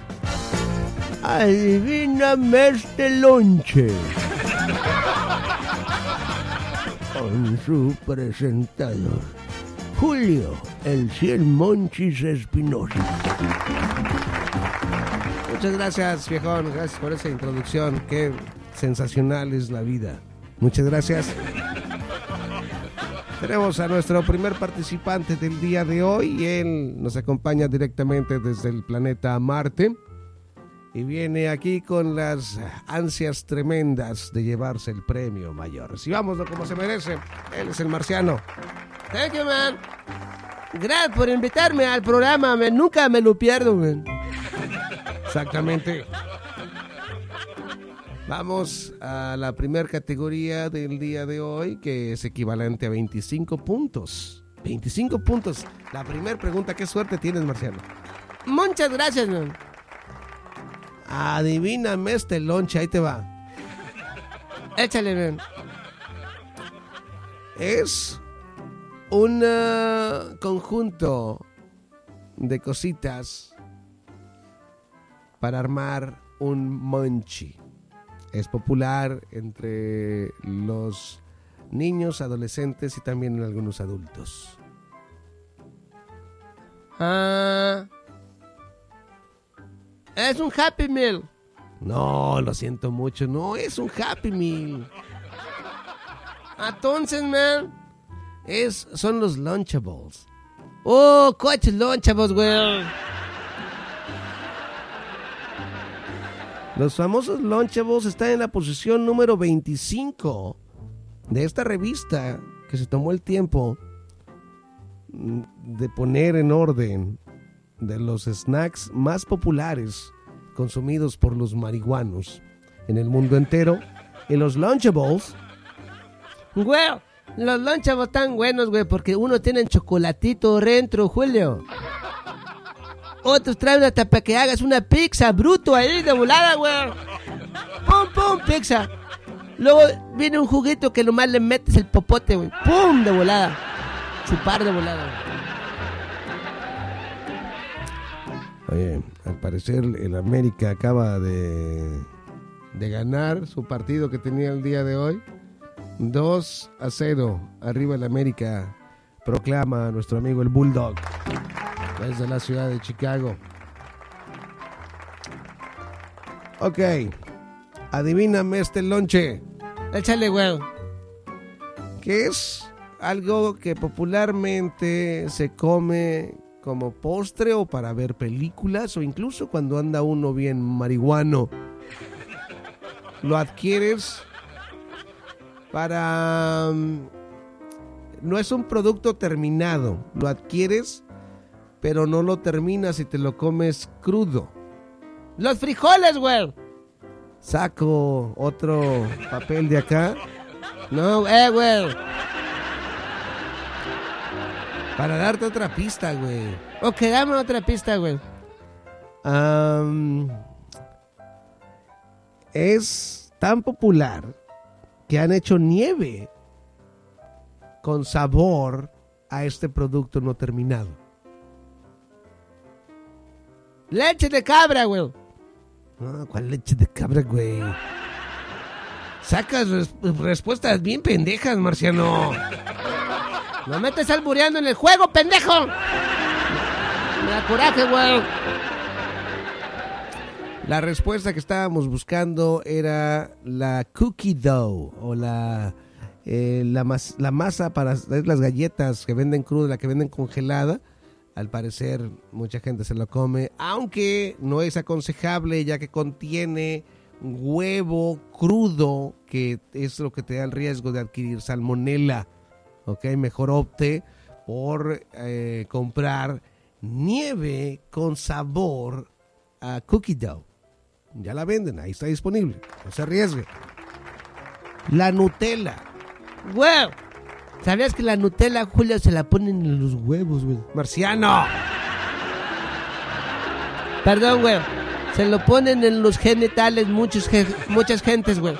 Adivíname este lonche. Con su presentador, Julio, el 100 Monchis Espinosa. Muchas gracias, viejón. Gracias por esa introducción. Qué sensacional es la vida. Muchas gracias. Tenemos a nuestro primer participante del día de hoy él nos acompaña directamente desde el planeta Marte y viene aquí con las ansias tremendas de llevarse el premio mayor. Recibámoslo como se merece. Él es el marciano. Thank you, man. Gracias por invitarme al programa, man. Nunca me lo pierdo, man. Exactamente. Vamos a la primera categoría del día de hoy, que es equivalente a 25 puntos. 25 puntos. La primera pregunta, ¿qué suerte tienes, Marciano? Muchas gracias, man. Adivíname este lonche, ahí te va. Échale, man. Es un uh, conjunto de cositas para armar un monchi. Es popular entre los niños, adolescentes y también en algunos adultos. Ah. Es un Happy Meal. No, lo siento mucho, no es un Happy Meal. Entonces, man. Es, son los Lunchables. Oh, coches Lunchables, güey. Los famosos Lunchables están en la posición número 25 de esta revista que se tomó el tiempo de poner en orden de los snacks más populares consumidos por los marihuanos en el mundo entero. Y los Lunchables, Güey, los Lunchables están buenos, güey, porque uno tiene chocolatito dentro, Julio. Otros traen hasta para que hagas una pizza bruto ahí de volada, güey. Pum, pum, pizza. Luego viene un juguito que nomás le metes el popote, güey. Pum, de volada. Chupar de volada. Oye, al parecer el América acaba de, de ganar su partido que tenía el día de hoy. 2 a 0. Arriba el América proclama a nuestro amigo el Bulldog desde la ciudad de Chicago. Ok, adivíname este lonche. Échale, güey. que es algo que popularmente se come como postre o para ver películas o incluso cuando anda uno bien marihuano. Lo adquieres para... mm, No es un producto terminado, lo adquieres pero no lo terminas y te lo comes crudo. Los frijoles, güey. Saco otro papel de acá No, eh, güey. Para darte otra pista, güey. Ok, dame otra pista, güey. Es tan popular que han hecho nieve con sabor a este producto no terminado. Leche de cabra, güey. ¿Cuál leche de cabra, güey? Sacas res- respuestas bien pendejas, Marciano. No me estés albureando en el juego, pendejo. Me da. La respuesta que estábamos buscando era la cookie dough o la, eh, la, mas- la masa para las galletas que venden cruda, la que venden congelada. Al parecer mucha gente se lo come, aunque no es aconsejable ya que contiene huevo crudo, que es lo que te da el riesgo de adquirir salmonela. Ok, mejor opte por eh, comprar nieve con sabor a cookie dough. Ya la venden, ahí está disponible. No se arriesgue. La Nutella. Güey. ¿Sabías que la Nutella, Julio, se la ponen en los huevos, güey? Marciano. Perdón, güey. Se lo ponen en los genitales muchos, muchas gentes, güey.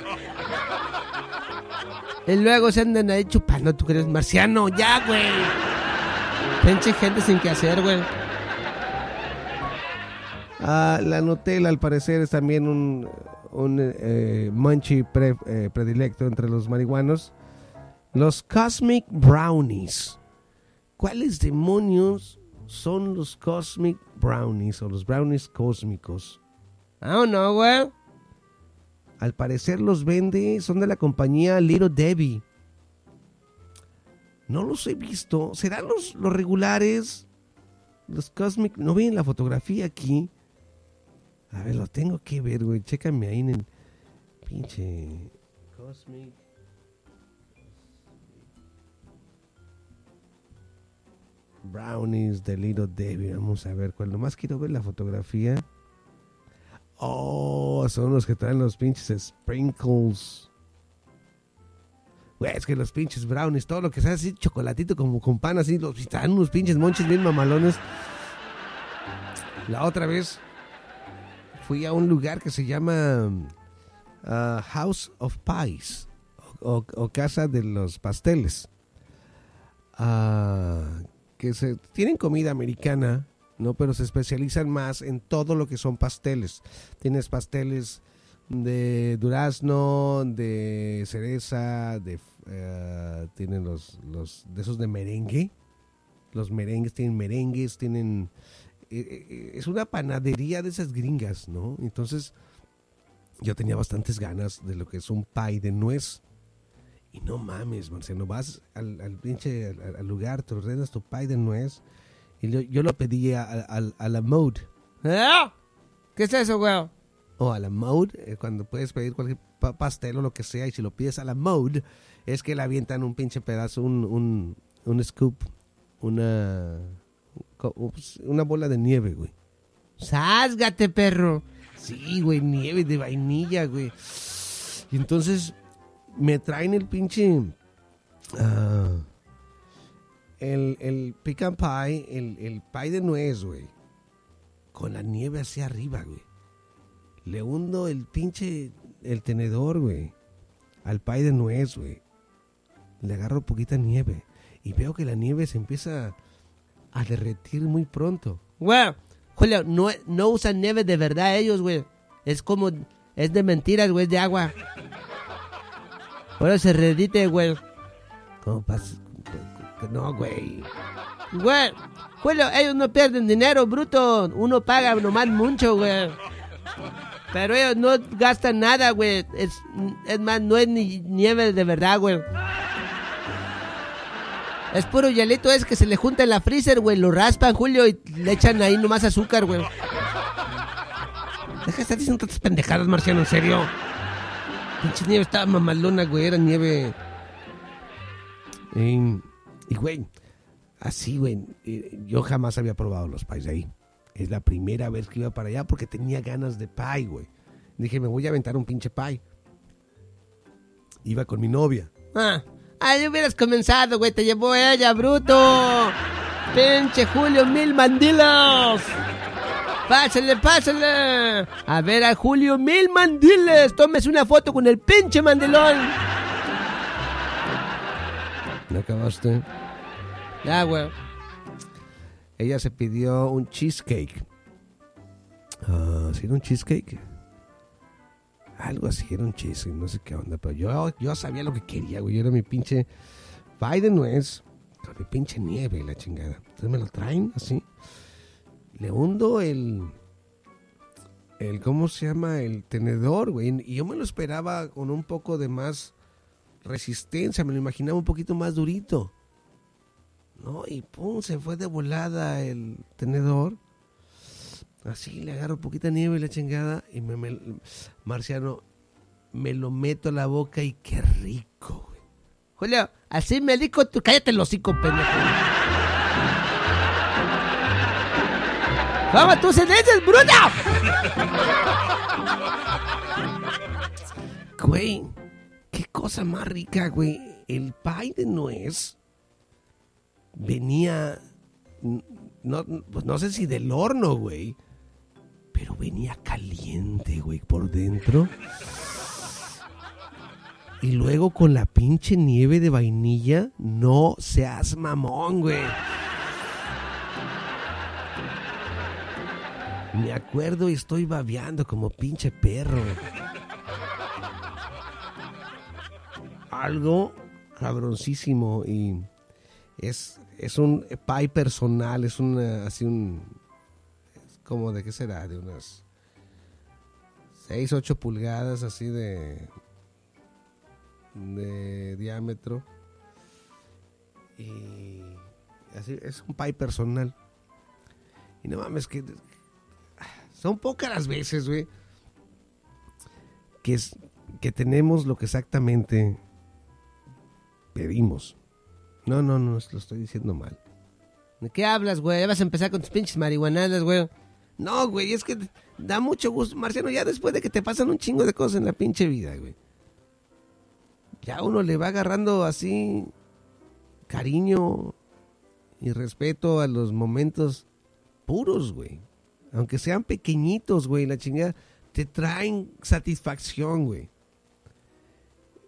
Y luego se andan ahí chupando, ¿tú crees? Marciano, ya, güey. Pinche gente sin que hacer, güey. Ah, la Nutella, al parecer, es también un, un eh, munchie pre- eh, predilecto entre los marihuanos. Los Cosmic Brownies. ¿Cuáles demonios son los Cosmic Brownies o los brownies cósmicos? I don't know, güey. Al parecer los vende, son de la compañía Little Debbie. No los he visto. ¿Serán los, los regulares? Los Cosmic. No ven la fotografía aquí. A ver, lo tengo que ver, güey. Chécame ahí en el pinche Cosmic. Brownies de Little Debbie. Vamos a ver cuál. Nomás quiero ver la fotografía. Oh, son los que traen los pinches sprinkles. Güey, es que los pinches brownies, todo lo que sea así, chocolatito como con pan así, los están unos pinches monches bien mamalones. La otra vez fui a un lugar que se llama uh, House of Pies o, o Casa de los Pasteles. Ah, que se tienen comida americana, ¿no? Pero se especializan más en todo lo que son pasteles. Tienes pasteles de durazno, de cereza, de eh, tienen los, los de esos de merengue. Los merengues tienen merengues, tienen eh, eh, es una panadería de esas gringas, ¿no? Entonces yo tenía bastantes ganas de lo que es un pie de nuez. Y no mames, Marcelo, vas al, pinche al, al lugar, te ordenas tu pie de nuez. Y yo, yo lo pedí a, a- a la mode. ¿Eh? ¿Qué es eso, güey? o a la mode, eh, cuando puedes pedir cualquier pa- pastel o lo que sea, y si lo pides a la mode, es que le avientan un pinche pedazo, un, un, un scoop, una, una bola de nieve, güey. Sásgate, perro. Sí, güey, nieve de vainilla, güey. Y entonces me traen el pinche. ah, el, el pecan pie, el, el pie de nuez, güey. Con la nieve hacia arriba, güey. Le hundo el pinche. El tenedor, güey. Al pie de nuez, güey. Le agarro poquita nieve. Y veo que la nieve se empieza a derretir muy pronto. Güey, Julio, no, no usan nieve de verdad ellos, güey. Es como, es de mentiras, güey, es de agua. Eso se redite, güey. ¿Cómo pasa? No, güey. Güey, Julio, ellos no pierden dinero, bruto. Uno paga nomás mucho, güey. Pero ellos no gastan nada, güey. Es, es más, no es ni nieve de verdad, güey. Es puro hielito, es que se le junta en la freezer, güey. Lo raspan, Julio, y le echan ahí nomás azúcar, güey. Deja de estar diciendo tantas pendejadas, Marciano, en serio. Pinche nieve estaba mamalona, güey. Era nieve. Y, y, güey, así, güey. eh, Yo jamás había probado los pies de ahí. Es la primera vez que iba para allá porque tenía ganas de pie, güey. Dije, me voy a aventar un pinche pie. Iba con mi novia. Ah, ahí hubieras comenzado, güey. Te llevó ella, bruto. Pinche Julio, mil mandilos. Pásale, pásale. A ver a Julio, mil mandiles. Tómese una foto con el pinche mandilón. ¿No acabaste? Ya, güey. Ella se pidió un cheesecake. Ah, ¿Sí era un cheesecake? Algo así, era un cheesecake, no sé qué onda. Pero yo, yo sabía lo que quería, güey. Yo era mi pinche pie de nuez con mi pinche nieve y la chingada. Entonces me lo traen así. Le hundo el... El, ¿cómo se llama? El tenedor, güey. Y yo me lo esperaba con un poco de más resistencia. Me lo imaginaba un poquito más durito. ¿no? Y pum, se fue de volada el tenedor. Así le agarro poquita nieve y la chingada. Y me, me- Marciano, me lo meto a la boca y qué rico, güey. Julio, así me dijo tú. Cállate el hocico, pendejo. ¡Vamos, tú se dices, cosa más rica, güey. El pie de nuez venía, no, pues no sé si del horno, güey, pero venía caliente, güey, por dentro. Y luego con la pinche nieve de vainilla, no seas mamón, güey. Me acuerdo y estoy babeando como pinche perro. Algo cabroncísimo y es, es un pie personal, es una, así un, es como de qué será, de unas 6, 8 pulgadas así de, de diámetro Y así, es un pie personal. Y no mames, que son pocas las veces, güey, que, es, que tenemos lo que exactamente pedimos. No, no, no, lo estoy diciendo mal. ¿De qué hablas, güey? Ya vas a empezar con tus pinches marihuanadas, güey. No, güey, es que da mucho gusto, Marciano, ya después de que te pasan un chingo de cosas en la pinche vida, güey. Ya uno le va agarrando así cariño y respeto a los momentos puros, güey. Aunque sean pequeñitos, güey, la chingada, te traen satisfacción, güey.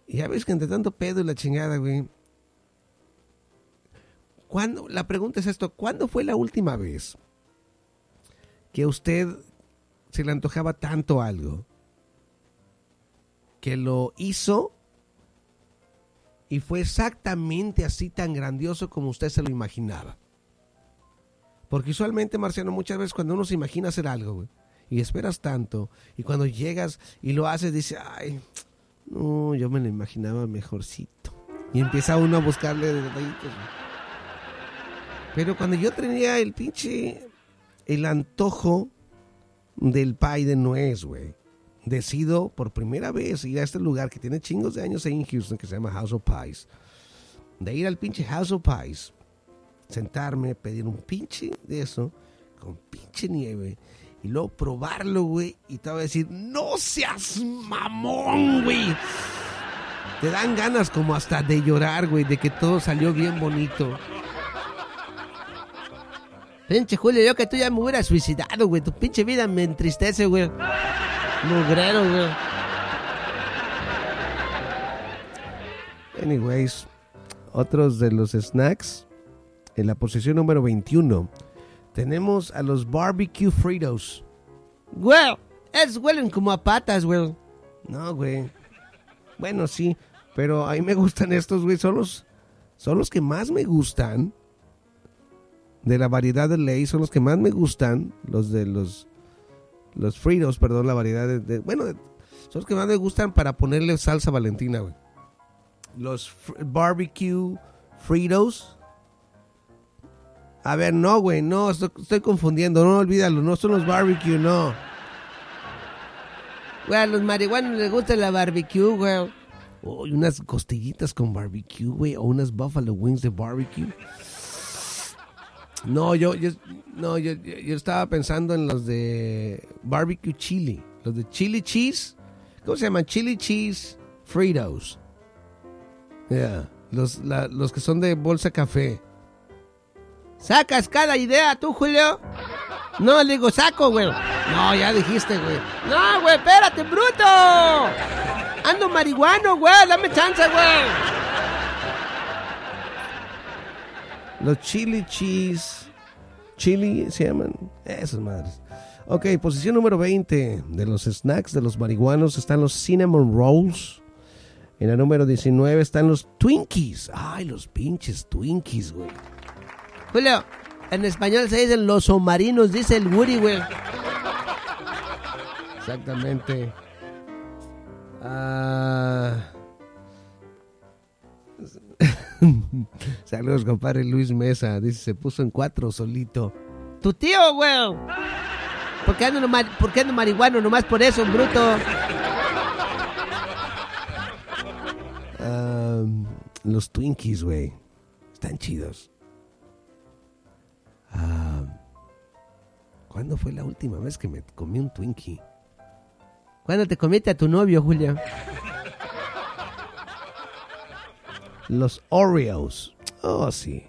Y ya ves que entre tanto pedo y la chingada, güey. ¿Cuándo? La pregunta es esto, ¿cuándo fue la última vez que a usted se le antojaba tanto algo que lo hizo y fue exactamente así tan grandioso como usted se lo imaginaba? Porque usualmente, Marciano, muchas veces cuando uno se imagina hacer algo, güey, y esperas tanto, y cuando llegas y lo haces, dice, ay, no, yo me lo imaginaba mejorcito. Y empieza uno a buscarle detallitos. Pero cuando yo tenía el pinche, el antojo del pie de nuez, güey, decido por primera vez ir a este lugar que tiene chingos de años ahí en Houston, que se llama House of Pies. De ir al pinche House of Pies, sentarme, pedir un pinche de eso, con pinche nieve, y luego probarlo, güey, y te voy a decir, no seas mamón, güey. Te dan ganas como hasta de llorar, güey, de que todo salió bien bonito. Pinche Julio, yo que tú ya me hubiera suicidado, güey. Tu pinche vida me entristece, güey. Mugrero, güey. Anyways, otros de los snacks. En la posición número 21 tenemos a los barbecue Fritos. Güey, esos huelen como a patas, güey. No, güey. Bueno, sí, pero a mí me gustan estos, güey. Son los, son los que más me gustan. De la variedad de ley, son los que más me gustan. Los de los. Los Fritos, perdón, la variedad de. de- bueno, son los que más me gustan para ponerle salsa valentina, güey. Los fr- barbecue Fritos. A ver, no, güey, no, estoy, confundiendo, no olvídalo, no son los barbecue, no. Güey, a los marihuanos les gusta la barbecue, güey. Uy, unas costillitas con barbecue, güey, o unas buffalo wings de barbecue. No, yo, no, yo, yo- estaba pensando en los de barbecue chili, los de chili cheese. ¿Cómo se llaman? Chili cheese Fritos. Yeah, los, los que son de bolsa café. ¿Sacas cada idea tú, Julio? No, le digo, saco, güey. No, ya dijiste, güey. No, güey, espérate, bruto. Ando marihuano, güey. Dame chance, güey. Los chili cheese. Chili se llaman. Esas madres. Ok, posición número 20 de los snacks de los marihuanos están los cinnamon rolls. En la número 19 están los Twinkies. Ay, los pinches Twinkies, güey. Julio, en español se dicen los submarinos, dice el Woody, güey. Exactamente. Ah. Saludos, compadre Luis Mesa. Dice, se puso en cuatro solito. Tu tío, güey. ¿Por qué ando, nomás- por qué ando marihuano? Nomás por eso, bruto. Ah, los Twinkies, güey. Están chidos. Ah, ¿Cuándo fue la última vez que me comí un Twinkie? ¿Cuándo te comiste a tu novio, Julio? Los Oreos. Oh, sí.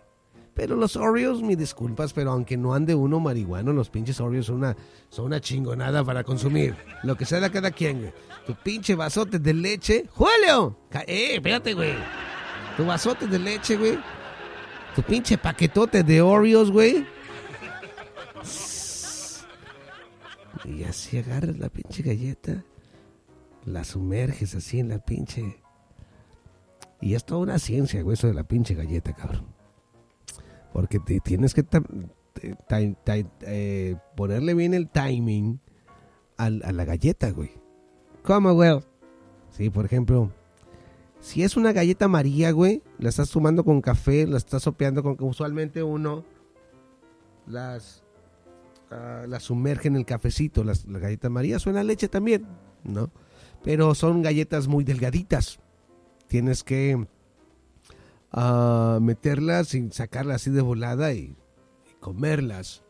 Pero los Oreos, mis disculpas, pero aunque no ande uno marihuano, los pinches Oreos son una, son una chingonada para consumir. Lo que sea de cada quien. Tu pinche vasote de leche. ¡Julio! ¡Eh, espérate, güey! Tu vasote de leche, güey. Tu pinche paquetote de Oreos, güey. Y así agarras la pinche galleta, la sumerges así en la pinche... Y es toda una ciencia, güey, eso de la pinche galleta, cabrón. Porque te tienes que eh, ponerle bien el timing a la galleta, güey. ¿Cómo, güey? Sí, por ejemplo, Si es una galleta María, güey, la estás tomando con café, la estás sopeando con usualmente uno las ah, las sumerge en el cafecito. Las, galletas María suena a leche también, ¿no? Pero son galletas muy delgaditas. Tienes que ah, meterlas sin sacarlas así de volada y, y comerlas.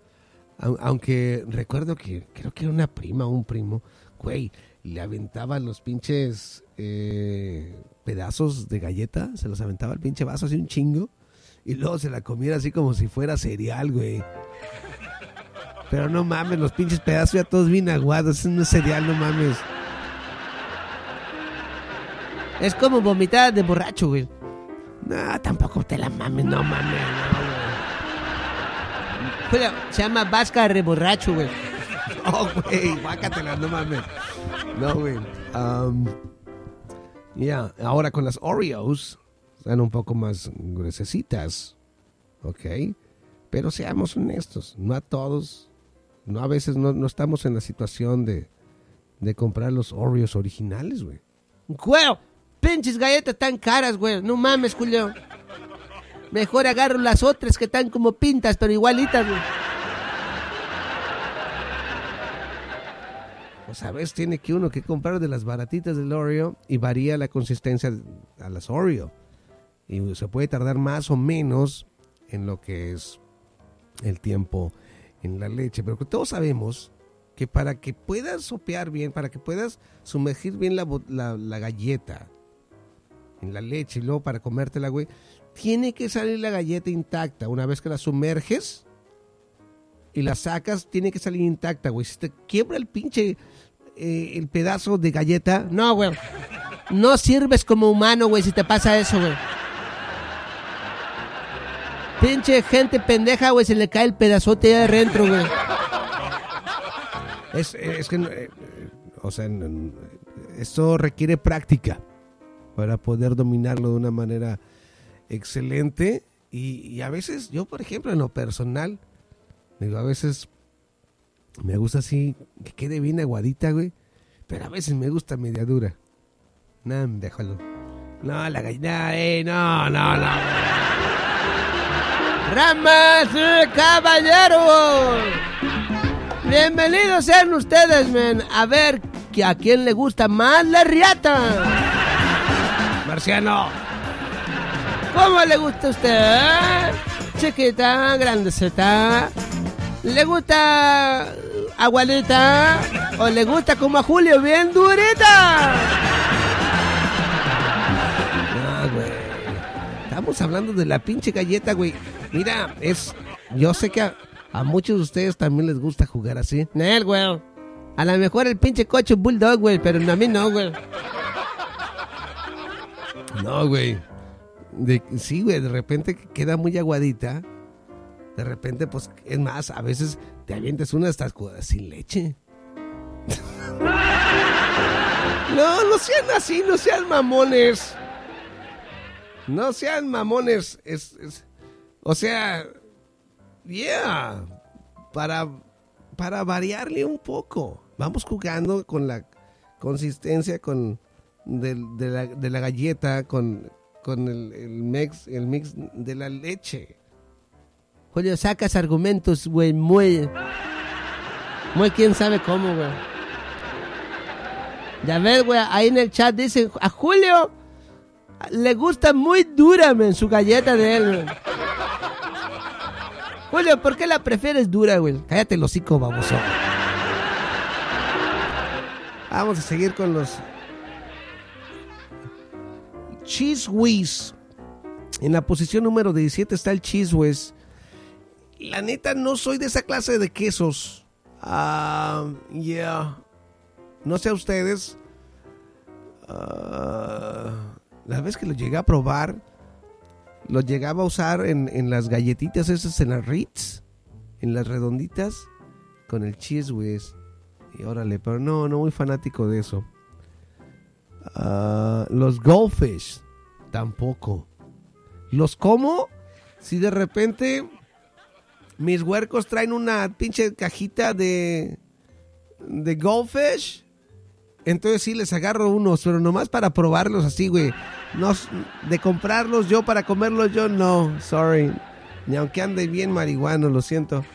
Au- Aunque recuerdo que creo que era una prima o un primo, güey, le aventaba los pinches eh, pedazos de galleta, se los aventaba al pinche vaso así un chingo y luego se la comiera así como si fuera cereal, güey. Pero no mames, los pinches pedazos ya todos bien aguados, es cereal, no mames. Es como vomitar de borracho, güey. No, tampoco te la mames, no mames, no, güey. Se llama vasca de borracho, güey. No, güey, guácatela, no mames. No, güey. Um, ya, ahora con las Oreos, están un poco más gruesecitas. Ok. Pero seamos honestos, no a todos, no a veces no, no estamos en la situación de, de comprar los Oreos originales, güey. Güey, pinches galletas tan caras, güey. No mames, Julio. Mejor agarro las otras que están como pintas, pero igualitas, güey. Pues a veces tiene que uno que comprar de las baratitas del Oreo y varía la consistencia a las Oreo. Y se puede tardar más o menos en lo que es el tiempo en la leche. Pero todos sabemos que para que puedas sopear bien, para que puedas sumergir bien la, la- la galleta en la leche y luego para comértela, güey, tiene que salir la galleta intacta. Una vez que la sumerges, y la sacas, tiene que salir intacta, güey. Si te quiebra el pinche eh, el pedazo de galleta, No, güey. No sirves como humano, güey, si te pasa eso, güey. Pinche gente pendeja, güey, se le cae el pedazote de adentro, güey. es, es que, eh, eh, o sea, esto requiere práctica para poder dominarlo de una manera excelente. Y, y a veces, yo, por ejemplo, en lo personal, digo, a veces me gusta así, que quede bien aguadita, güey. Pero a veces me gusta media dura. No, déjalo. No, la gallina, eh, no, no, no. ¡Ramas y caballeros! Bienvenidos sean ustedes, men. A ver que a quién le gusta más la riata. Marciano. ¿Cómo le gusta a usted? Chiquita, grandecita. ¿Le gusta aguadita? ¿O le gusta como a Julio, bien durita? Estamos hablando de la pinche galleta, güey. Mira, es. Yo sé que a, muchos de ustedes también les gusta jugar así. Nel, güey. A lo mejor el pinche coche bulldog, güey, pero a mí no, güey. No, güey. De- sí, güey, de repente queda muy aguadita. De repente, pues, es más, a veces te avientas una de estas cosas sin leche. no, no sean así, no sean mamones. No sean mamones. Es, es- o sea, yeah. Para, para variarle un poco. Vamos jugando con la consistencia con del- de, la, de la galleta, con, con el, el mix, el mix de la leche. Julio, sacas argumentos, güey, muy... Muy quién sabe cómo, güey. Ya ves, güey, ahí en el chat dicen, a Julio le gusta muy dura, men, su galleta de él. Julio, ¿por qué la prefieres dura, güey? Cállate el hocico, baboso. Vamos a seguir con los Cheese Whiz. En la posición número 17 está el Cheese Whiz. La neta, no soy de esa clase de quesos. Ah, yeah. No sé a ustedes. Ah, la vez que lo llegué a probar, lo llegaba a usar en, en las galletitas esas, en las Ritz, en las redonditas, con el cheese whiz. Y órale, pero no, no muy fanático de eso. Ah, los goldfish, tampoco. ¿Los como? Si de repente mis huercos traen una pinche cajita de, de goldfish, Entonces sí les agarro unos, pero nomás para probarlos así, güey. No, de comprarlos yo para comerlos yo, no. Sorry. Ni aunque ande bien marihuano, lo siento.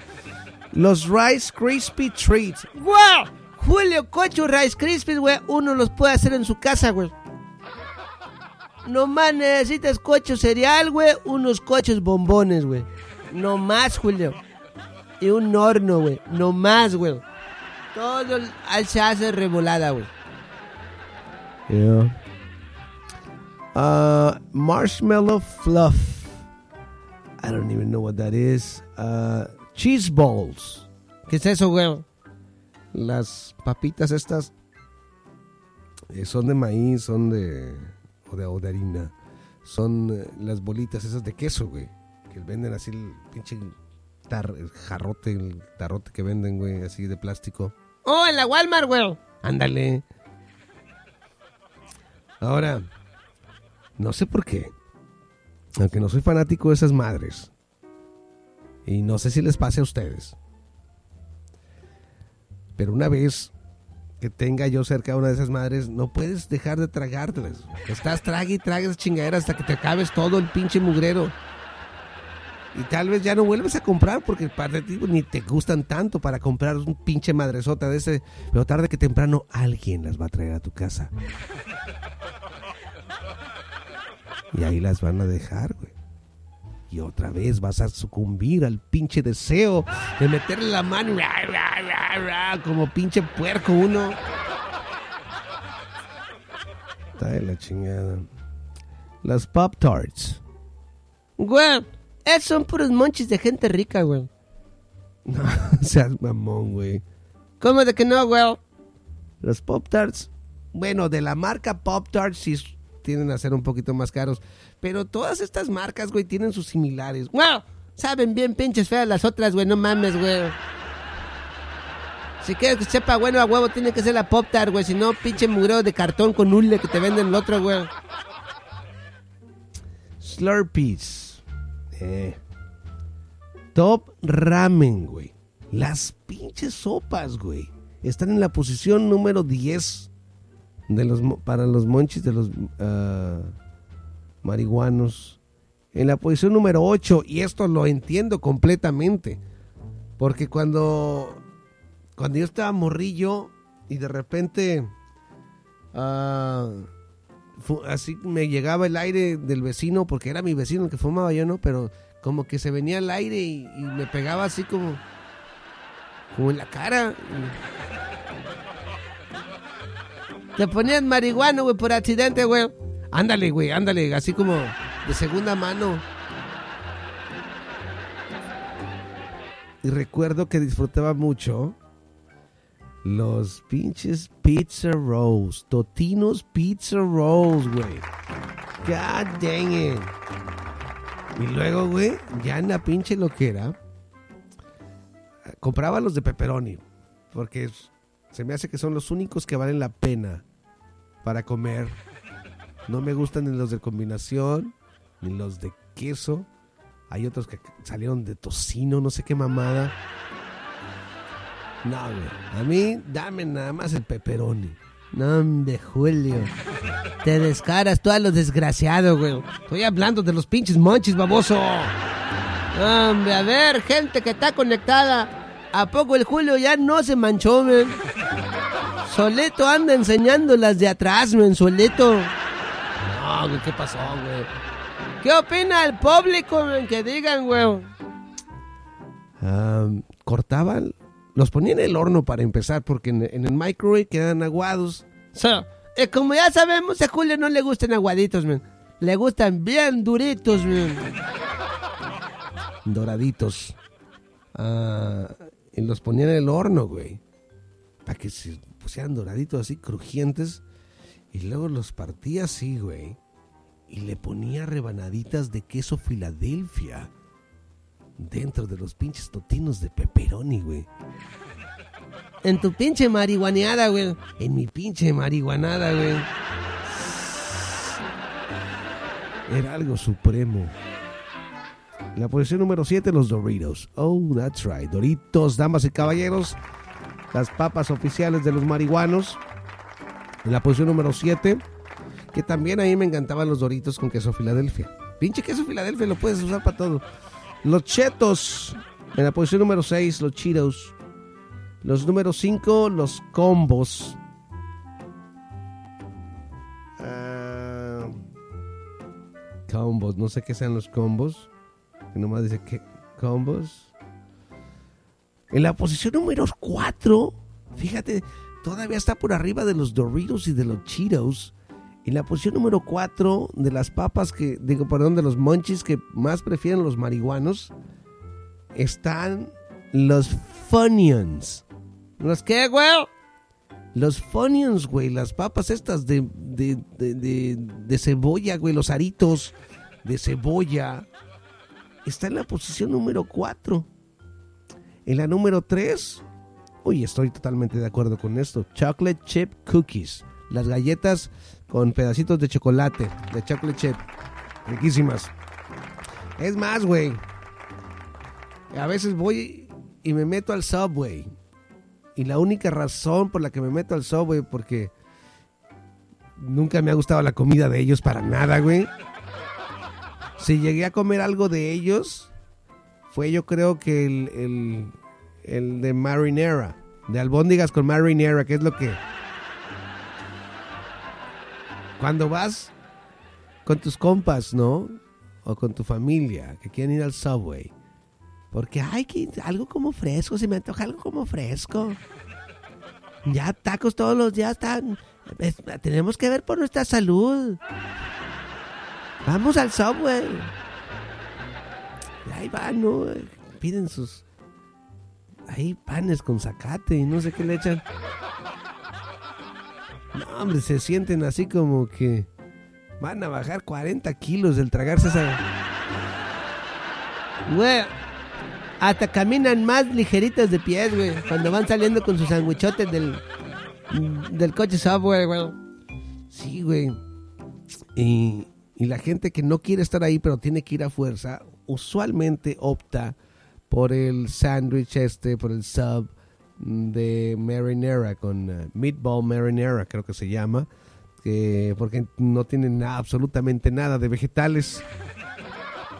Los Rice Krispy Treats. ¡Wow! Julio Cocho Rice Krispies, güey, uno los puede hacer en su casa, güey. Nomás necesitas cocho cereal, güey, unos cochos bombones, güey. No más, Julio. Y un horno, güey. No más, güey. Todo ahí se hace revolada, güey. Yeah. Uh, marshmallow fluff. I don't even know what that is. Uh, cheese balls. ¿Qué es eso, güey? Las papitas estas eh, son de maíz, son de o de, o de harina. Son eh, las bolitas esas de queso, güey. Que venden así el pinche tar- el jarrote, el tarrote que venden, güey, así de plástico. Oh, en la Walmart, güey. Ándale. Ahora, no sé por qué. Aunque no soy fanático de esas madres. Y no sé si les pase a ustedes. Pero una vez que tenga yo cerca una de esas madres, no puedes dejar de tragártelas. Estás trague y trague esas chingaderas hasta que te acabes todo el pinche mugrero. Y tal vez ya no vuelves a comprar porque para ti ni te gustan tanto para comprar un pinche madresota de ese. Pero tarde que temprano alguien las va a traer a tu casa. Y ahí las van a dejar, güey. Y otra vez vas a sucumbir al pinche deseo de meterle la mano ra, ra, ra, como pinche puerco uno. Está de la chingada. Las Pop Tarts. Güey, esos son puros monchis de gente rica, güey. No seas mamón, güey. ¿Cómo de que no, güey? Los Pop Tarts, bueno, de la marca Pop Tarts sí tienden a ser un poquito más caros. Pero todas estas marcas, güey, tienen sus similares. Wow, saben bien pinches feas las otras, güey, no mames, güey. Si quieres que sepa bueno a huevo, tiene que ser la Pop Tart, güey. Si no, pinche mugreo de cartón con hule que te venden el otro, güey. Slurpees. Eh. Top Ramen, güey. Las pinches sopas, güey. Están en la posición número 10 de los, para los monchis de los ah, marihuanos. En la posición número 8, y esto lo entiendo completamente. Porque cuando, cuando yo estaba morrillo y de repente ah, así me llegaba el aire del vecino, porque era mi vecino el que fumaba yo, ¿no? Pero como que se venía el aire y, me pegaba así como, como en la cara. Te ponías marihuana, güey, por accidente, güey. Ándale, güey, ándale, así como de segunda mano. Y recuerdo que disfrutaba mucho los pinches pizza rolls, Totinos pizza rolls, güey. God dang it. Y luego, güey, ya en la pinche loquera, compraba los de pepperoni, porque se me hace que son los únicos que valen la pena para comer. No me gustan ni los de combinación, ni los de queso. Hay otros que salieron de tocino, no sé qué mamada. No, güey. A mí, dame nada más el pepperoni. No, hombre, Julio. Te descaras tú a lo desgraciado, güey. Estoy hablando de los pinches monchis, baboso. Hombre, a ver, gente que está conectada. ¿A poco el Julio ya no se manchó, men? Solito anda enseñando las de atrás, men, solito. No, güey, ¿qué pasó, güey? ¿Qué opina el público, men? Que digan, güey. Ah, cortaban, los ponían en el horno para empezar, porque en, en el microwave quedan aguados. So, eh, como ya sabemos, a Julio no le gustan aguaditos, men. Le gustan bien duritos, men. doraditos. Ah, y los ponían en el horno, güey. Para que se pusieran doraditos así, crujientes. Y luego los partía así, güey. Y le ponía rebanaditas de queso Filadelfia. Dentro de los pinches totinos de pepperoni, güey. En tu pinche marihuaneada, güey. En mi pinche marihuanada, güey. Era algo supremo. En la posición número 7, los Doritos. Oh, that's right. Doritos, damas y caballeros. Las papas oficiales de los marihuanos. En la posición número 7, que también a mí me encantaban los doritos con queso Filadelfia. Pinche queso Filadelfia lo puedes usar para todo. Los chetos. En la posición número 6, los Cheetos. Los número 5, los combos. Ah, combos, no sé qué sean los combos. Que nomás dice que combos. En la posición número 4, fíjate, todavía está por arriba de los Doritos y de los Cheetos. En la posición número 4 de las papas que, digo, perdón, de los monchis que más prefieren los marihuanos, están los Funyuns. ¿Los qué, güey? Los Funyuns, güey, las papas estas de, de, de, de, de cebolla, güey, los aritos de cebolla. Está en la posición número 4. En la número 3, uy, estoy totalmente de acuerdo con esto. Chocolate chip cookies. Las galletas con pedacitos de chocolate, de chocolate chip. Riquísimas. Es más, güey. A veces voy y me meto al subway. Y la única razón por la que me meto al subway porque nunca me ha gustado la comida de ellos para nada, güey. Si llegué a comer algo de ellos, fue yo creo que el, el, de marinara, de albóndigas con marinara, que es lo que... Cuando vas con tus compas, ¿no? O con tu familia, que quieren ir al subway. Porque hay que algo como fresco, se me antoja algo como fresco. Ya tacos todos los días están... es- tenemos que ver por nuestra salud. Vamos al subway. Y ahí van, ¿no? Piden sus... Ahí panes con zacate y no sé qué le echan. No, hombre, se sienten así como que van a bajar 40 kilos del tragarse esa... Güey, hasta caminan más ligeritas de pies, güey, cuando van saliendo con sus sandwichotes del, del coche Subway, güey. Sí, güey. Y, y la gente que no quiere estar ahí, pero tiene que ir a fuerza, usualmente opta por el sándwich este, por el sub de marinara, con eh, meatball marinara, creo que se llama, que, porque no tienen nada, absolutamente nada de vegetales.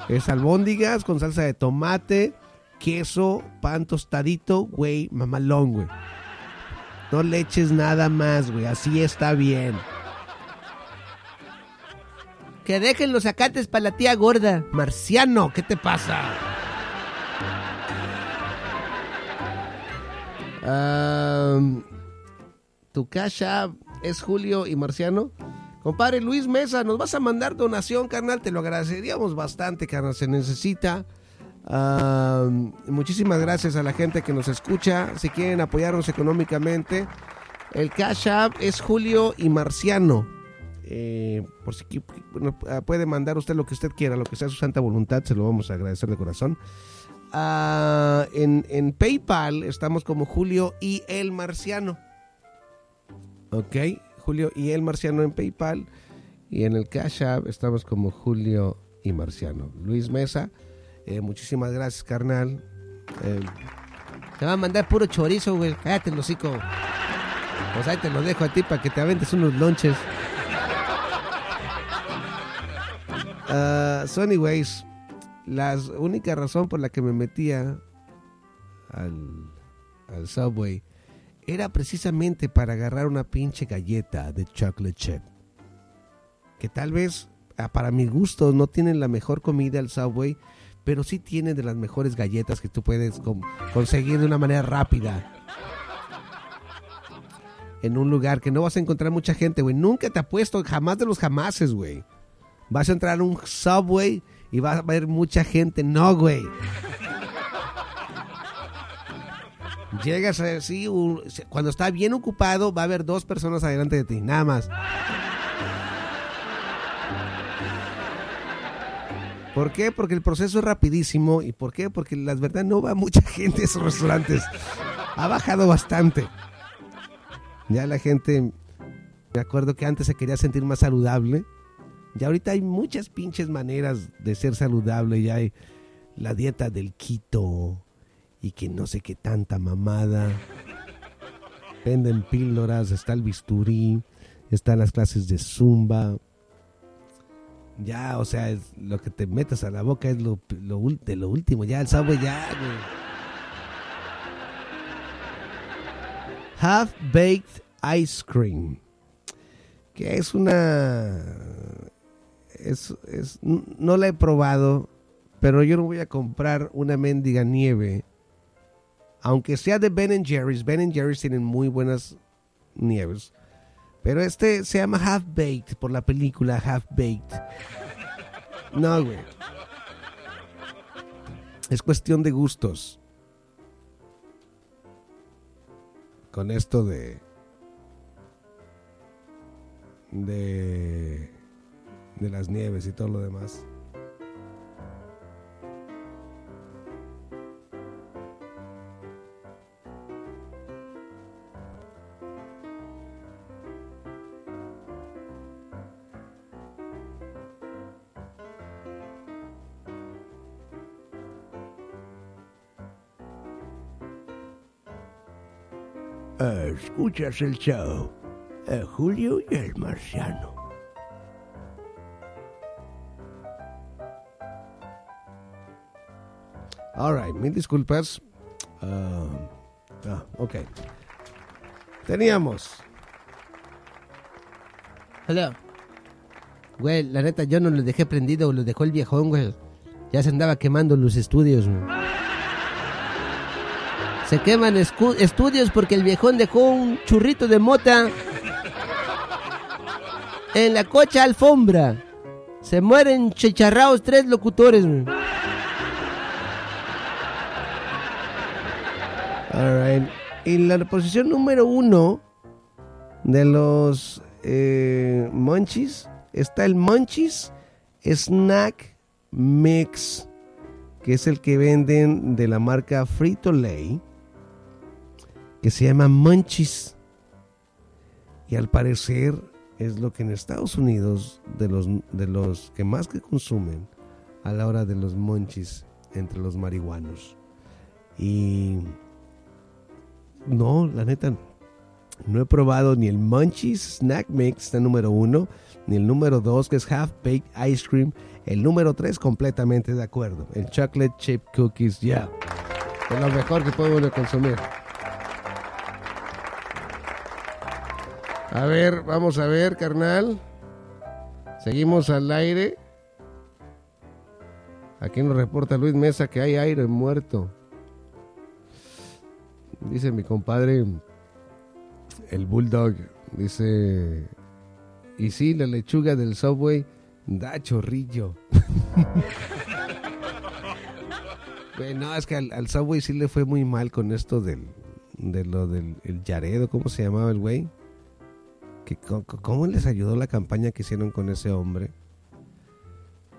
Es albóndigas con salsa de tomate, queso, pan tostadito, güey, mamalón, güey. No le eches nada más, güey, así está bien. Que dejen los zacates para la tía gorda. Marciano, ¿qué te pasa? Tu cash es Julio y Marciano. Compadre Luis Mesa, nos vas a mandar donación, carnal. Te lo agradeceríamos bastante, carnal. Se necesita. Muchísimas gracias a la gente que nos escucha. Si quieren apoyarnos económicamente, el cash app es Julio y Marciano. Eh, por si puede mandar usted lo que usted quiera, lo que sea su santa voluntad, se lo vamos a agradecer de corazón. Ah, en, en PayPal estamos como Julio y el Marciano. Ok, Julio y el Marciano en PayPal. Y en el Cash App estamos como Julio y Marciano. Luis Mesa, eh, muchísimas gracias, carnal. Eh, Te va a mandar puro chorizo, güey. Cállate el hocico. pues ahí te lo dejo a ti para que te aventes unos lonches. Ah, so anyways, la única razón por la que me metía al, Subway era precisamente para agarrar una pinche galleta de chocolate chip. Que tal vez, ah, para mi gusto, no tienen la mejor comida al Subway, pero sí tienen de las mejores galletas que tú puedes conseguir de una manera rápida. En un lugar que no vas a encontrar mucha gente, güey. Nunca te apuesto, jamás de los jamases, güey. Vas a entrar a un subway y va a haber mucha gente. No, güey. Llegas así, cuando está bien ocupado, va a haber dos personas adelante de ti, nada más. ¿Por qué? Porque el proceso es rapidísimo. ¿Y por qué? Porque la verdad no va mucha gente a esos restaurantes. Ha bajado bastante. Ya la gente, me acuerdo que antes se quería sentir más saludable. Ya ahorita hay muchas pinches maneras de ser saludable. Ya hay la dieta del quito y que no sé qué tanta mamada. Venden píldoras, está el bisturí. están las clases de zumba. Ya, o sea, es lo que te metas a la boca es lo, lo de lo último. Ya, el Subway ya, güey. Half Baked Ice Cream. Que es una... Es, es, no la he probado, pero yo no voy a comprar una mendiga nieve. Aunque sea de Ben Jerry's. Ben Jerry's tienen muy buenas nieves. Pero este se llama Half Baked por la película Half Baked. No, güey. Es cuestión de gustos. Con esto de. de. De las nieves y todo lo demás. Escuchas el show de Julio y el Marciano. Alright, mil disculpas. Ah, ah, ok. Teníamos. Hello. Güey, la neta, yo no lo dejé prendido, lo dejó el viejón, güey. Ya se andaba quemando los estudios, güey. Se queman estudios porque el viejón dejó un churrito de mota en la cocha alfombra. Se mueren chicharrados tres locutores, güey. Alright. En la posición número uno de los eh, Munchies está el Munchies Snack Mix, que es el que venden de la marca Frito Lay, que se llama Munchies. Y al parecer es lo que en Estados Unidos de los, de los que más que consumen a la hora de los Munchies entre los marihuanos. Y no, la neta, no he probado ni el Munchies Snack Mix, está número uno, ni el número dos, que es Half Baked Ice Cream. El número tres, completamente de acuerdo. El Chocolate Chip Cookies, ya. Es lo mejor que puede uno consumir. A ver, vamos a ver, carnal. Seguimos al aire. Aquí nos reporta Luis Mesa que hay aire muerto. Dice mi compadre, el Bulldog, dice, y sí, la lechuga del Subway da chorrillo. No, es que al, Subway sí le fue muy mal con esto del, de lo del el Yaredo, ¿cómo se llamaba el güey? Que, ¿Cómo les ayudó la campaña que hicieron con ese hombre?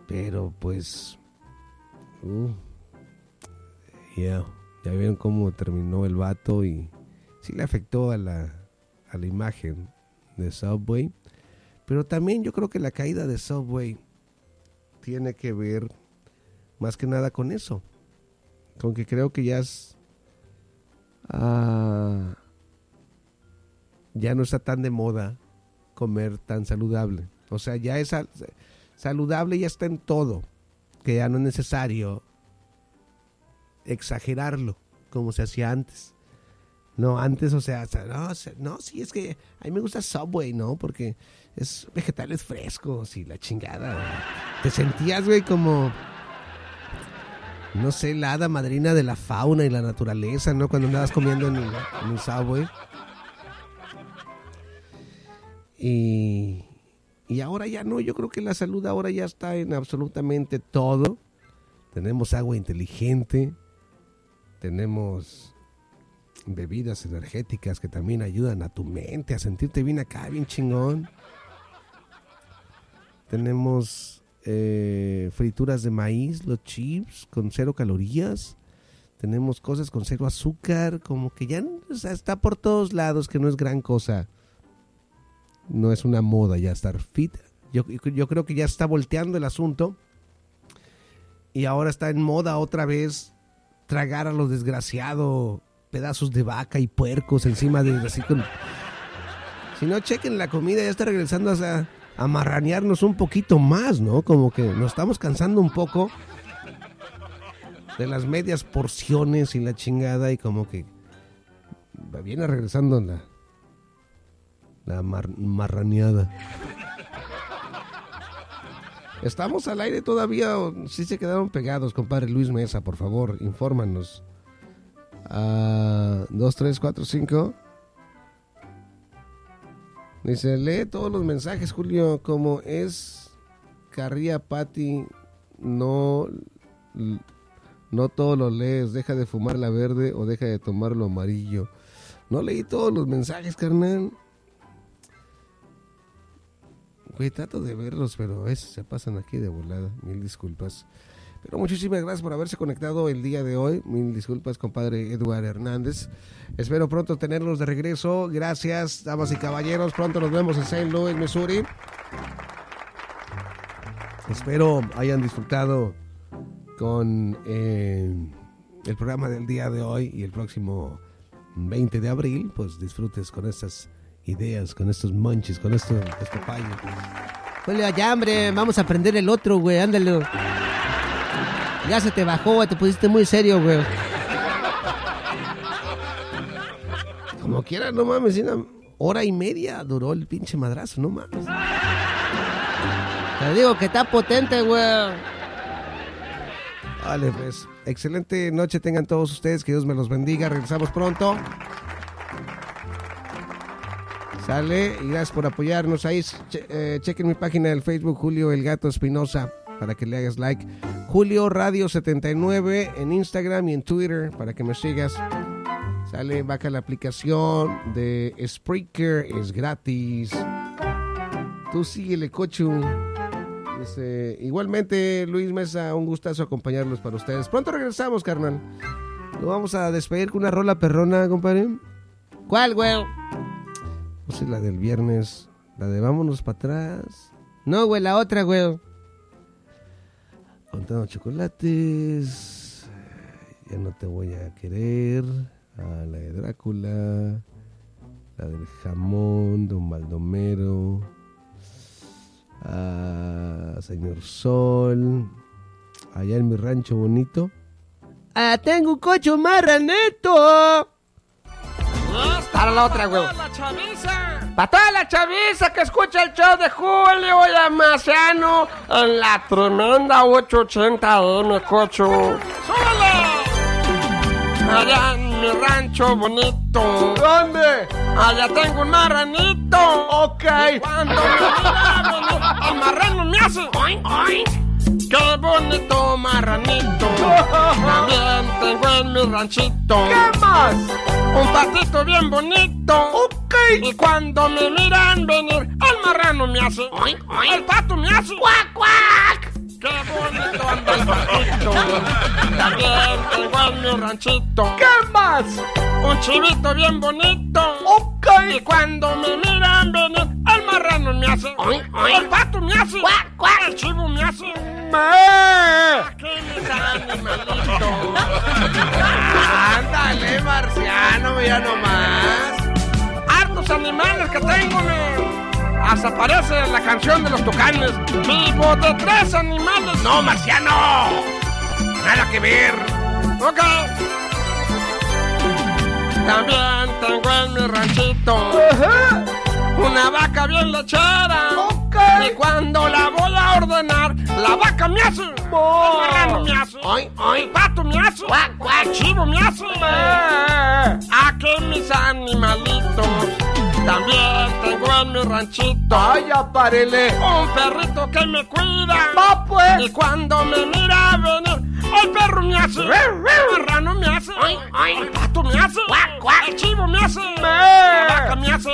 Pero pues... Uh, yeah, ya vieron cómo terminó el vato y sí le afectó a la, a la imagen de Subway. Pero también yo creo que la caída de Subway tiene que ver más que nada con eso. Con que creo que ya es... ah, ya no está tan de moda comer tan saludable. O sea, ya es sal- saludable, ya está en todo. Que ya no es necesario exagerarlo como se hacía antes. No, antes, o sea, no, no, sí, es que a mí me gusta Subway, ¿no? Porque es vegetales frescos y la chingada. Te sentías, güey, como, no sé, la hada madrina de la fauna y la naturaleza, ¿no? Cuando andabas comiendo en, en un Subway. Y, y ahora ya no, yo creo que la salud ahora ya está en absolutamente todo. Tenemos agua inteligente, tenemos bebidas energéticas que también ayudan a tu mente, a sentirte bien acá, bien chingón. Tenemos eh, frituras de maíz, los chips con cero calorías. Tenemos cosas con cero azúcar, como que ya está por todos lados, que no es gran cosa. No es una moda ya estar fit. Yo, yo creo que ya está volteando el asunto. Y ahora está en moda otra vez tragar a los desgraciados pedazos de vaca y puercos encima de así con Si no, chequen la comida, ya está regresando a, a un poquito más, ¿no? Como que nos estamos cansando un poco de las medias porciones y la chingada y como que viene regresando la, la mar- marraneada. ¿Estamos al aire todavía o sí se quedaron pegados, compadre Luis Mesa? Por favor, infórmanos. Ah, dos, tres, cuatro, cinco. Dice, lee todos los mensajes, Julio, como es Carría Pati, no, no todo lo lees, deja de fumar la verde o deja de tomar lo amarillo. No leí todos los mensajes, carnal. Güey, trato de verlos, pero veces se pasan aquí de volada. Mil disculpas. Pero muchísimas gracias por haberse conectado el día de hoy. Mil disculpas, compadre Edward Hernández. Espero pronto tenerlos de regreso. Gracias, damas y caballeros. Pronto nos vemos en St. Louis, Missouri. Espero hayan disfrutado con eh, el programa del día de hoy y el próximo 20 de abril. Pues disfrutes con estas ideas, con estos manches, con esto, este payo. Julio, ya, hombre, vamos a prender el otro, güey, ándale. Ya se te bajó, güey, te pusiste muy serio, güey. Como quiera, no mames, una hora y media duró el pinche madrazo, no mames. Te digo que está potente, güey. Vale, pues, excelente noche tengan todos ustedes, que Dios me los bendiga, regresamos pronto. Sale, y gracias por apoyarnos ahí. Che- eh, chequen mi página del Facebook, Julio El Gato Espinosa, para que le hagas like. Julio Radio 79 en Instagram y en Twitter, para que me sigas. Sale, baja la aplicación de Spreaker, es gratis. Tú síguele, cochu. Dice, igualmente, Luis Mesa, un gustazo acompañarlos para ustedes. Pronto regresamos, carnal. Lo vamos a despedir con una rola perrona, compadre. ¿Cuál, güey? Sé, la del viernes. La de vámonos para atrás. No, güey, la otra, güey. Contando chocolates. Ya no te voy a querer. Ah, la de Drácula. La del jamón, Don Baldomero. Ah, Señor Sol. Allá en mi rancho bonito. Ah, tengo un cocho marraneto. Para la otra, güey. Para toda la chaviza que escucha el show de Julio y Amaciano en la tremenda 880 M, cocho. ¡Súbele! Allá en mi rancho bonito. ¿Dónde? Allá tengo un marranito. Ok. Cuando me el marrano me hace. oink, oink. ¡Qué bonito marranito! También tengo en mi ranchito. ¿Qué más? Un patito bien bonito. Ok. Y cuando me miran venir, el marrano me hace. oink, oink. El pato me hace. ¡Cuac, cuac! ¡Qué bonito anda el patito! También en mi ranchito. ¿Qué más? Un chivito bien bonito. Ok. Y cuando me miran venir, el marrano me hace. oink, oink. El pato me hace. ¡Cuac, cuac! El chivo me hace. Aquí mis animalitos. Ándale, marciano, mira nomás. hartos animales que tengo, me. Hasta parece la canción de los tucanes. Vivo de tres animales. No, marciano. Nada que ver. Ok. También tengo en mi ranchito una vaca bien lechera. Ok. Y cuando la voy a ordenar, la vaca me hace. El marrano me hace. Ay, ay. El pato me hace. El chivo me hace. Aquí mis animalitos. También tengo en mi ranchito. Ay, apárele. Un perrito que me cuida. Va, pues. Y cuando me mira venir, el perro me hace. El marrano me hace. El pato me hace. El chivo me hace. La vaca me hace.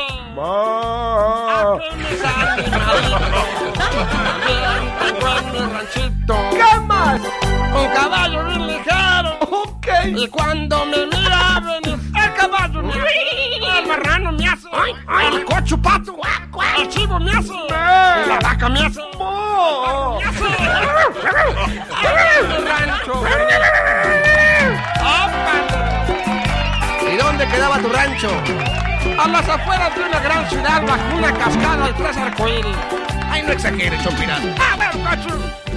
Aquí mis animalitos. También tengo en mi ranchito. ¿Qué más? Un caballo bien ligero. Ok. Y cuando me mira venir, el caballo me hace. El marrano me hace. El cocho pato. El chivo me hace. Y la vaca me hace. Me hace. Aquí en el rancho. ¿Y dónde quedaba tu rancho? a las afueras de una gran ciudad bajo una cascada y tres arcoíris. Ay, no exageres, Chompiras. ¡A ver, cocho!